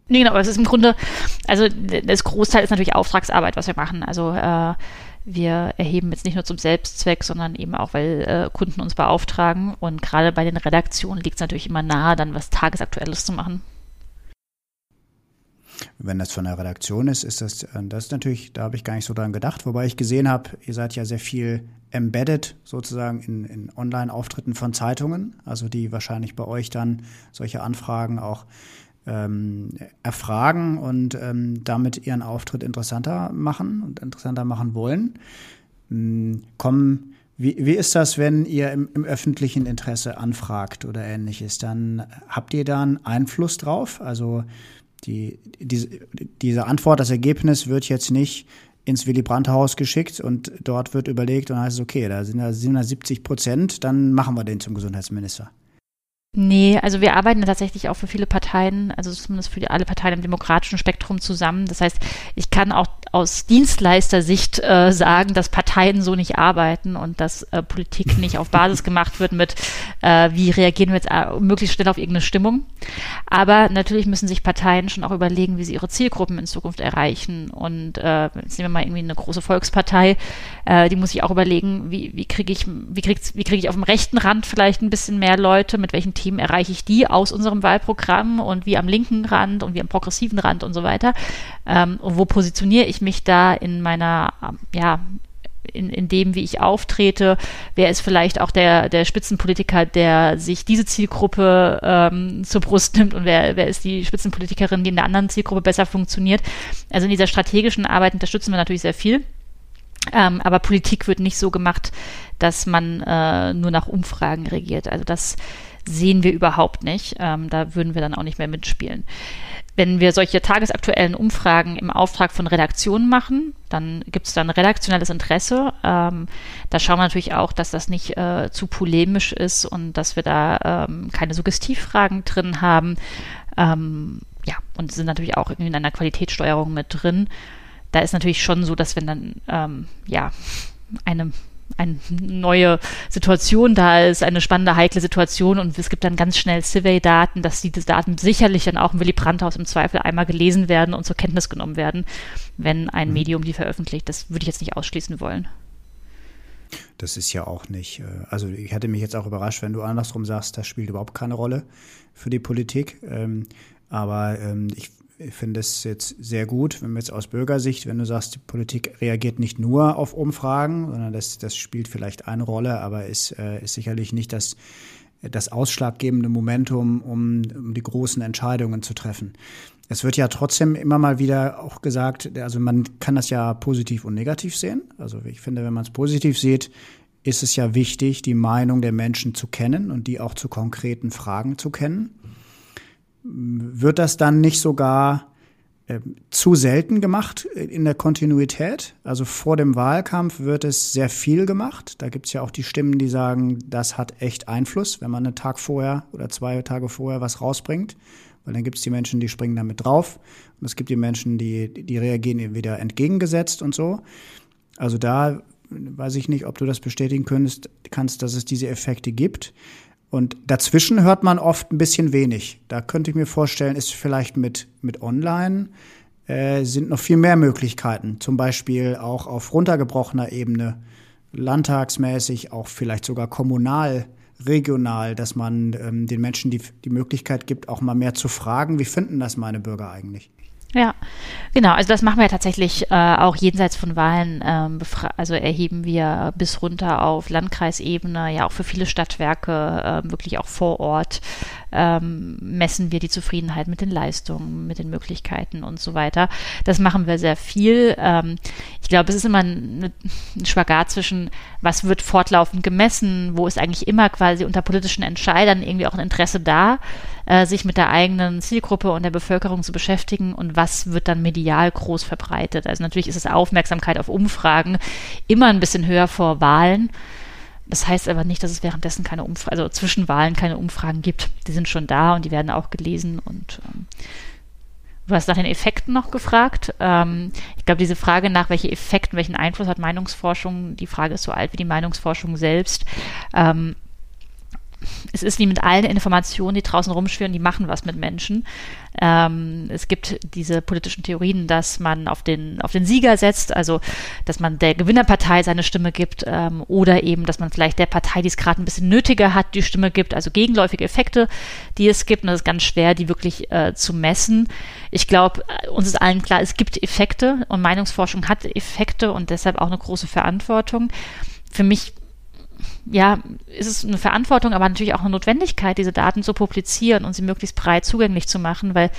Nee, genau, aber es ist im Grunde, also das Großteil ist natürlich Auftragsarbeit, was wir machen. Also äh, wir erheben jetzt nicht nur zum Selbstzweck, sondern eben auch, weil äh, Kunden uns beauftragen. Und gerade bei den Redaktionen liegt es natürlich immer nahe, dann was Tagesaktuelles zu machen. Wenn das von der Redaktion ist, ist das, äh, das ist natürlich, da habe ich gar nicht so dran gedacht, wobei ich gesehen habe, ihr seid ja sehr viel embedded sozusagen in, in Online-Auftritten von Zeitungen, also die wahrscheinlich bei euch dann solche Anfragen auch ähm, erfragen und ähm, damit ihren Auftritt interessanter machen und interessanter machen wollen. Ähm, kommen, wie, wie ist das, wenn ihr im, im, öffentlichen Interesse anfragt oder ähnliches? Dann habt ihr da einen Einfluss drauf? Also die, diese, diese Antwort, das Ergebnis wird jetzt nicht ins Willy Brandt-Haus geschickt und dort wird überlegt und heißt es, okay, da sind da 70 Prozent, dann machen wir den zum Gesundheitsminister. Nee, also wir arbeiten tatsächlich auch für viele Parteien, also zumindest für die, alle Parteien im demokratischen Spektrum zusammen. Das heißt, ich kann auch aus Dienstleistersicht äh, sagen, dass Parteien so nicht arbeiten und dass äh, Politik nicht auf Basis gemacht wird mit, äh, wie reagieren wir jetzt äh, möglichst schnell auf irgendeine Stimmung. Aber natürlich müssen sich Parteien schon auch überlegen, wie sie ihre Zielgruppen in Zukunft erreichen. Und äh, jetzt nehmen wir mal irgendwie eine große Volkspartei, äh, die muss sich auch überlegen, wie, wie kriege ich, wie krieg's, wie kriege ich auf dem rechten Rand vielleicht ein bisschen mehr Leute, mit welchen Themen erreiche ich die aus unserem Wahlprogramm und wie am linken Rand und wie am progressiven Rand und so weiter. Ähm, und wo positioniere ich mich da in meiner, ja, in, in dem, wie ich auftrete, wer ist vielleicht auch der, der Spitzenpolitiker, der sich diese Zielgruppe ähm, zur Brust nimmt und wer, wer ist die Spitzenpolitikerin, die in der anderen Zielgruppe besser funktioniert. Also in dieser strategischen Arbeit unterstützen wir natürlich sehr viel. Ähm, aber Politik wird nicht so gemacht, dass man äh, nur nach Umfragen regiert. Also das sehen wir überhaupt nicht. Ähm, da würden wir dann auch nicht mehr mitspielen. Wenn wir solche tagesaktuellen Umfragen im Auftrag von Redaktionen machen, dann gibt es dann redaktionelles Interesse. Ähm, da schauen wir natürlich auch, dass das nicht äh, zu polemisch ist und dass wir da ähm, keine Suggestivfragen drin haben. Ähm, ja, und sind natürlich auch irgendwie in einer Qualitätssteuerung mit drin. Da ist natürlich schon so, dass wenn dann ähm, ja eine eine neue Situation da ist, eine spannende, heikle Situation und es gibt dann ganz schnell Survey-Daten, dass diese Daten sicherlich dann auch im Willy Brandt-Haus im Zweifel einmal gelesen werden und zur Kenntnis genommen werden, wenn ein mhm. Medium die veröffentlicht. Das würde ich jetzt nicht ausschließen wollen. Das ist ja auch nicht, äh, also ich hätte mich jetzt auch überrascht, wenn du andersrum sagst, das spielt überhaupt keine Rolle für die Politik. Ähm, aber ähm, ich ich finde es jetzt sehr gut, wenn wir jetzt aus Bürgersicht, wenn du sagst, die Politik reagiert nicht nur auf Umfragen, sondern das, das spielt vielleicht eine Rolle, aber ist, äh, ist sicherlich nicht das, das ausschlaggebende Momentum, um, um die großen Entscheidungen zu treffen. Es wird ja trotzdem immer mal wieder auch gesagt, also man kann das ja positiv und negativ sehen. Also ich finde, wenn man es positiv sieht, ist es ja wichtig, die Meinung der Menschen zu kennen und die auch zu konkreten Fragen zu kennen. Wird das dann nicht sogar äh, zu selten gemacht in der Kontinuität? Also vor dem Wahlkampf wird es sehr viel gemacht. Da gibt es ja auch die Stimmen, die sagen, das hat echt Einfluss, wenn man einen Tag vorher oder zwei Tage vorher was rausbringt. Weil dann gibt es die Menschen, die springen damit drauf. Und es gibt die Menschen, die, die reagieren wieder entgegengesetzt und so. Also da weiß ich nicht, ob du das bestätigen könntest, kannst, dass es diese Effekte gibt. Und dazwischen hört man oft ein bisschen wenig. Da könnte ich mir vorstellen, ist vielleicht mit, mit Online äh, sind noch viel mehr Möglichkeiten. Zum Beispiel auch auf runtergebrochener Ebene, landtagsmäßig, auch vielleicht sogar kommunal, regional, dass man ähm, den Menschen die, die Möglichkeit gibt, auch mal mehr zu fragen, wie finden das meine Bürger eigentlich? Ja, genau. Also das machen wir tatsächlich äh, auch jenseits von Wahlen. Ähm, also erheben wir bis runter auf Landkreisebene, ja auch für viele Stadtwerke, äh, wirklich auch vor Ort ähm, messen wir die Zufriedenheit mit den Leistungen, mit den Möglichkeiten und so weiter. Das machen wir sehr viel. Ähm, ich glaube, es ist immer ein, ein Spagat zwischen, was wird fortlaufend gemessen, wo ist eigentlich immer quasi unter politischen Entscheidern irgendwie auch ein Interesse da äh, sich mit der eigenen Zielgruppe und der Bevölkerung zu beschäftigen und was wird dann medial groß verbreitet. Also natürlich ist es Aufmerksamkeit auf Umfragen immer ein bisschen höher vor Wahlen. Das heißt aber nicht, dass es währenddessen keine Umfragen, also zwischen Wahlen keine Umfragen gibt. Die sind schon da und die werden auch gelesen und ähm, Du hast nach den Effekten noch gefragt. Ähm, ich glaube, diese Frage nach welche Effekten, welchen Einfluss hat Meinungsforschung, die Frage ist so alt wie die Meinungsforschung selbst. Ähm, es ist wie mit allen Informationen, die draußen rumschwirren, die machen was mit Menschen. Ähm, es gibt diese politischen Theorien, dass man auf den, auf den Sieger setzt, also dass man der Gewinnerpartei seine Stimme gibt ähm, oder eben, dass man vielleicht der Partei, die es gerade ein bisschen nötiger hat, die Stimme gibt, also gegenläufige Effekte, die es gibt. Und das ist ganz schwer, die wirklich äh, zu messen. Ich glaube, äh, uns ist allen klar, es gibt Effekte und Meinungsforschung hat Effekte und deshalb auch eine große Verantwortung. Für mich ja, ist es eine Verantwortung, aber natürlich auch eine Notwendigkeit, diese Daten zu publizieren und sie möglichst breit zugänglich zu machen, weil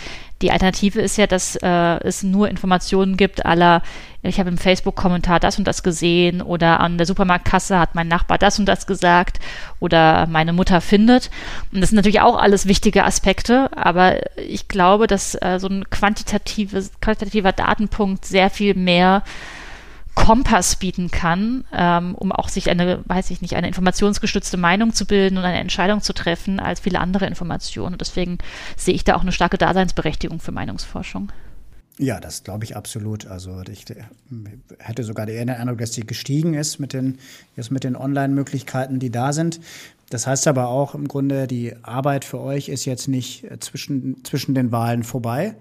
die Alternative ist ja, dass äh, es nur Informationen gibt, aller, ich habe im Facebook-Kommentar das und das gesehen oder an der Supermarktkasse hat mein Nachbar das und das gesagt oder meine Mutter findet. Und das sind natürlich auch alles wichtige Aspekte, aber ich glaube, dass äh, so ein quantitatives, quantitativer Datenpunkt sehr viel mehr Kompass bieten kann, ähm, um auch sich eine, weiß ich nicht, eine informationsgestützte Meinung zu bilden und eine Entscheidung zu treffen als viele andere Informationen. Und deswegen sehe ich da auch eine starke Daseinsberechtigung für Meinungsforschung. Ja, das glaube ich absolut. Also ich hätte sogar den Eindruck, dass sie gestiegen ist mit den, jetzt mit den Online-Möglichkeiten, die da sind. Das heißt aber auch im Grunde, die Arbeit für euch ist jetzt nicht zwischen, zwischen den Wahlen vorbei.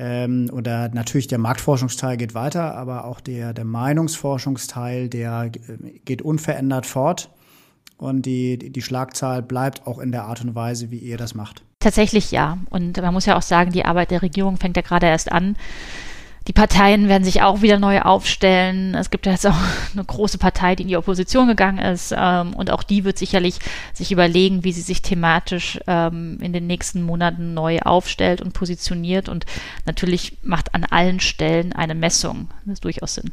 Ähm, oder natürlich der Marktforschungsteil geht weiter, aber auch der, der Meinungsforschungsteil, der äh, geht unverändert fort. Und die, die Schlagzahl bleibt auch in der Art und Weise, wie ihr das macht. Tatsächlich ja. Und man muss ja auch sagen, die Arbeit der Regierung fängt ja gerade erst an. Die Parteien werden sich auch wieder neu aufstellen. Es gibt ja jetzt auch eine große Partei, die in die Opposition gegangen ist. Ähm, und auch die wird sicherlich sich überlegen, wie sie sich thematisch ähm, in den nächsten Monaten neu aufstellt und positioniert. Und natürlich macht an allen Stellen eine Messung. Das ist durchaus Sinn.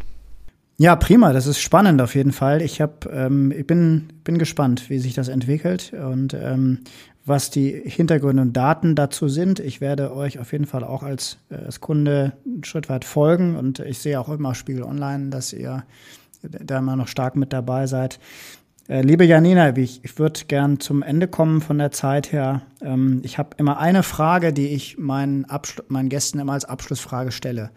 Ja, prima. Das ist spannend auf jeden Fall. Ich hab, ähm, ich bin, bin gespannt, wie sich das entwickelt und ähm, was die Hintergründe und Daten dazu sind. Ich werde euch auf jeden Fall auch als, äh, als Kunde einen Schritt weit folgen und ich sehe auch immer Spiegel Online, dass ihr da immer noch stark mit dabei seid. Äh, liebe Janina, ich, ich würde gern zum Ende kommen von der Zeit her. Ähm, ich habe immer eine Frage, die ich meinen, meinen Gästen immer als Abschlussfrage stelle.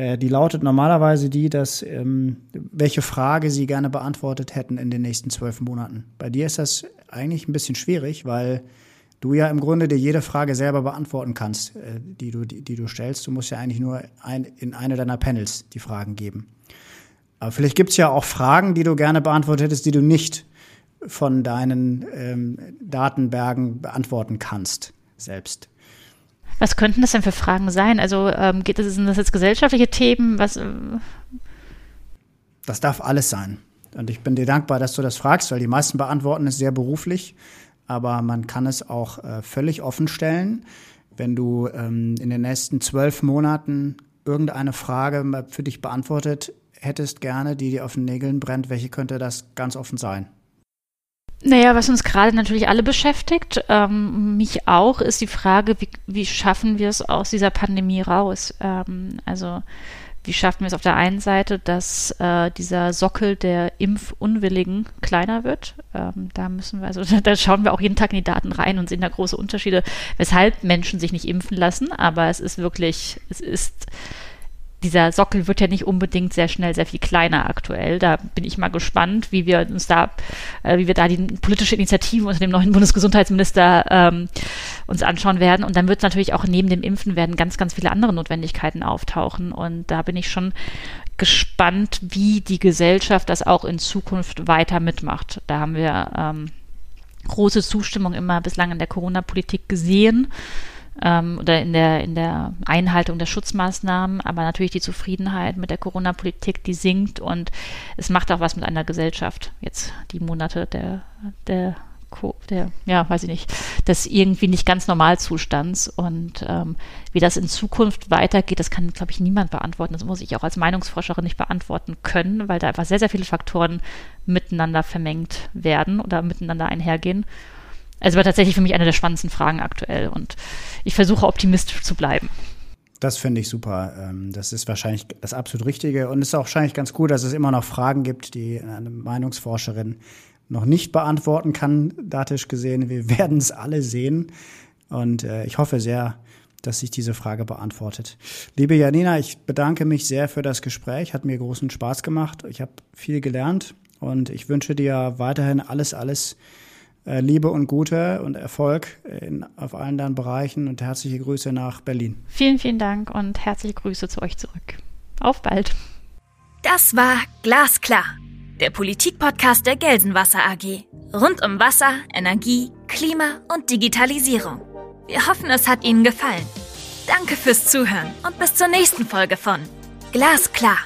Äh, die lautet normalerweise die, dass ähm, welche Frage sie gerne beantwortet hätten in den nächsten zwölf Monaten. Bei dir ist das eigentlich ein bisschen schwierig, weil du ja im Grunde dir jede Frage selber beantworten kannst, äh, die, du, die, die, du stellst. Du musst ja eigentlich nur ein, in eine deiner Panels die Fragen geben. Aber vielleicht gibt es ja auch Fragen, die du gerne beantwortet hättest, die du nicht von deinen ähm, Datenbergen beantworten kannst selbst. Was könnten das denn für Fragen sein? Also ähm, geht es, sind das jetzt gesellschaftliche Themen? Was, äh das darf alles sein. Und ich bin dir dankbar, dass du das fragst, weil die meisten beantworten es sehr beruflich. Aber man kann es auch äh, völlig offen stellen. Wenn du ähm, in den nächsten zwölf Monaten irgendeine Frage für dich beantwortet hättest gerne, die dir auf den Nägeln brennt, welche könnte das ganz offen sein? Naja, was uns gerade natürlich alle beschäftigt, ähm, mich auch, ist die Frage, wie, wie schaffen wir es aus dieser Pandemie raus? Ähm, also wie schaffen wir es auf der einen Seite, dass äh, dieser Sockel der Impfunwilligen kleiner wird? Ähm, da müssen wir, also da schauen wir auch jeden Tag in die Daten rein und sehen da große Unterschiede, weshalb Menschen sich nicht impfen lassen. Aber es ist wirklich, es ist dieser Sockel wird ja nicht unbedingt sehr schnell sehr viel kleiner aktuell. Da bin ich mal gespannt, wie wir uns da, äh, wie wir da die politische Initiative unter dem neuen Bundesgesundheitsminister ähm, uns anschauen werden. Und dann wird natürlich auch neben dem Impfen werden ganz, ganz viele andere Notwendigkeiten auftauchen. Und da bin ich schon gespannt, wie die Gesellschaft das auch in Zukunft weiter mitmacht. Da haben wir ähm, große Zustimmung immer bislang in der Corona-Politik gesehen ähm, oder in der, in der Einhaltung der Schutzmaßnahmen, aber natürlich die Zufriedenheit mit der Corona-Politik, die sinkt und es macht auch was mit einer Gesellschaft. Jetzt die Monate der, der der, ja, weiß ich nicht, des irgendwie nicht ganz Normalzustands und ähm, wie das in Zukunft weitergeht, das kann, glaube ich, niemand beantworten. Das muss ich auch als Meinungsforscherin nicht beantworten können, weil da einfach sehr, sehr viele Faktoren miteinander vermengt werden oder miteinander einhergehen. Also war tatsächlich für mich eine der spannendsten Fragen aktuell und ich versuche optimistisch zu bleiben. Das finde ich super. Ähm, das ist wahrscheinlich das absolut Richtige. Und es ist auch wahrscheinlich ganz gut, dass es immer noch Fragen gibt, die eine Meinungsforscherin noch nicht beantworten kann, datisch gesehen. Wir werden es alle sehen. Und äh, ich hoffe sehr, dass sich diese Frage beantwortet. Liebe Janina, ich bedanke mich sehr für das Gespräch. Hat mir großen Spaß gemacht. Ich habe viel gelernt und ich wünsche dir weiterhin alles, alles Liebe und Gute und Erfolg in, auf allen deinen Bereichen und herzliche Grüße nach Berlin. Vielen, vielen Dank und herzliche Grüße zu euch zurück. Auf bald. Das war Glasklar, der Politikpodcast der Gelsenwasser AG. Rund um Wasser, Energie, Klima und Digitalisierung. Wir hoffen, es hat Ihnen gefallen. Danke fürs Zuhören und bis zur nächsten Folge von Glasklar.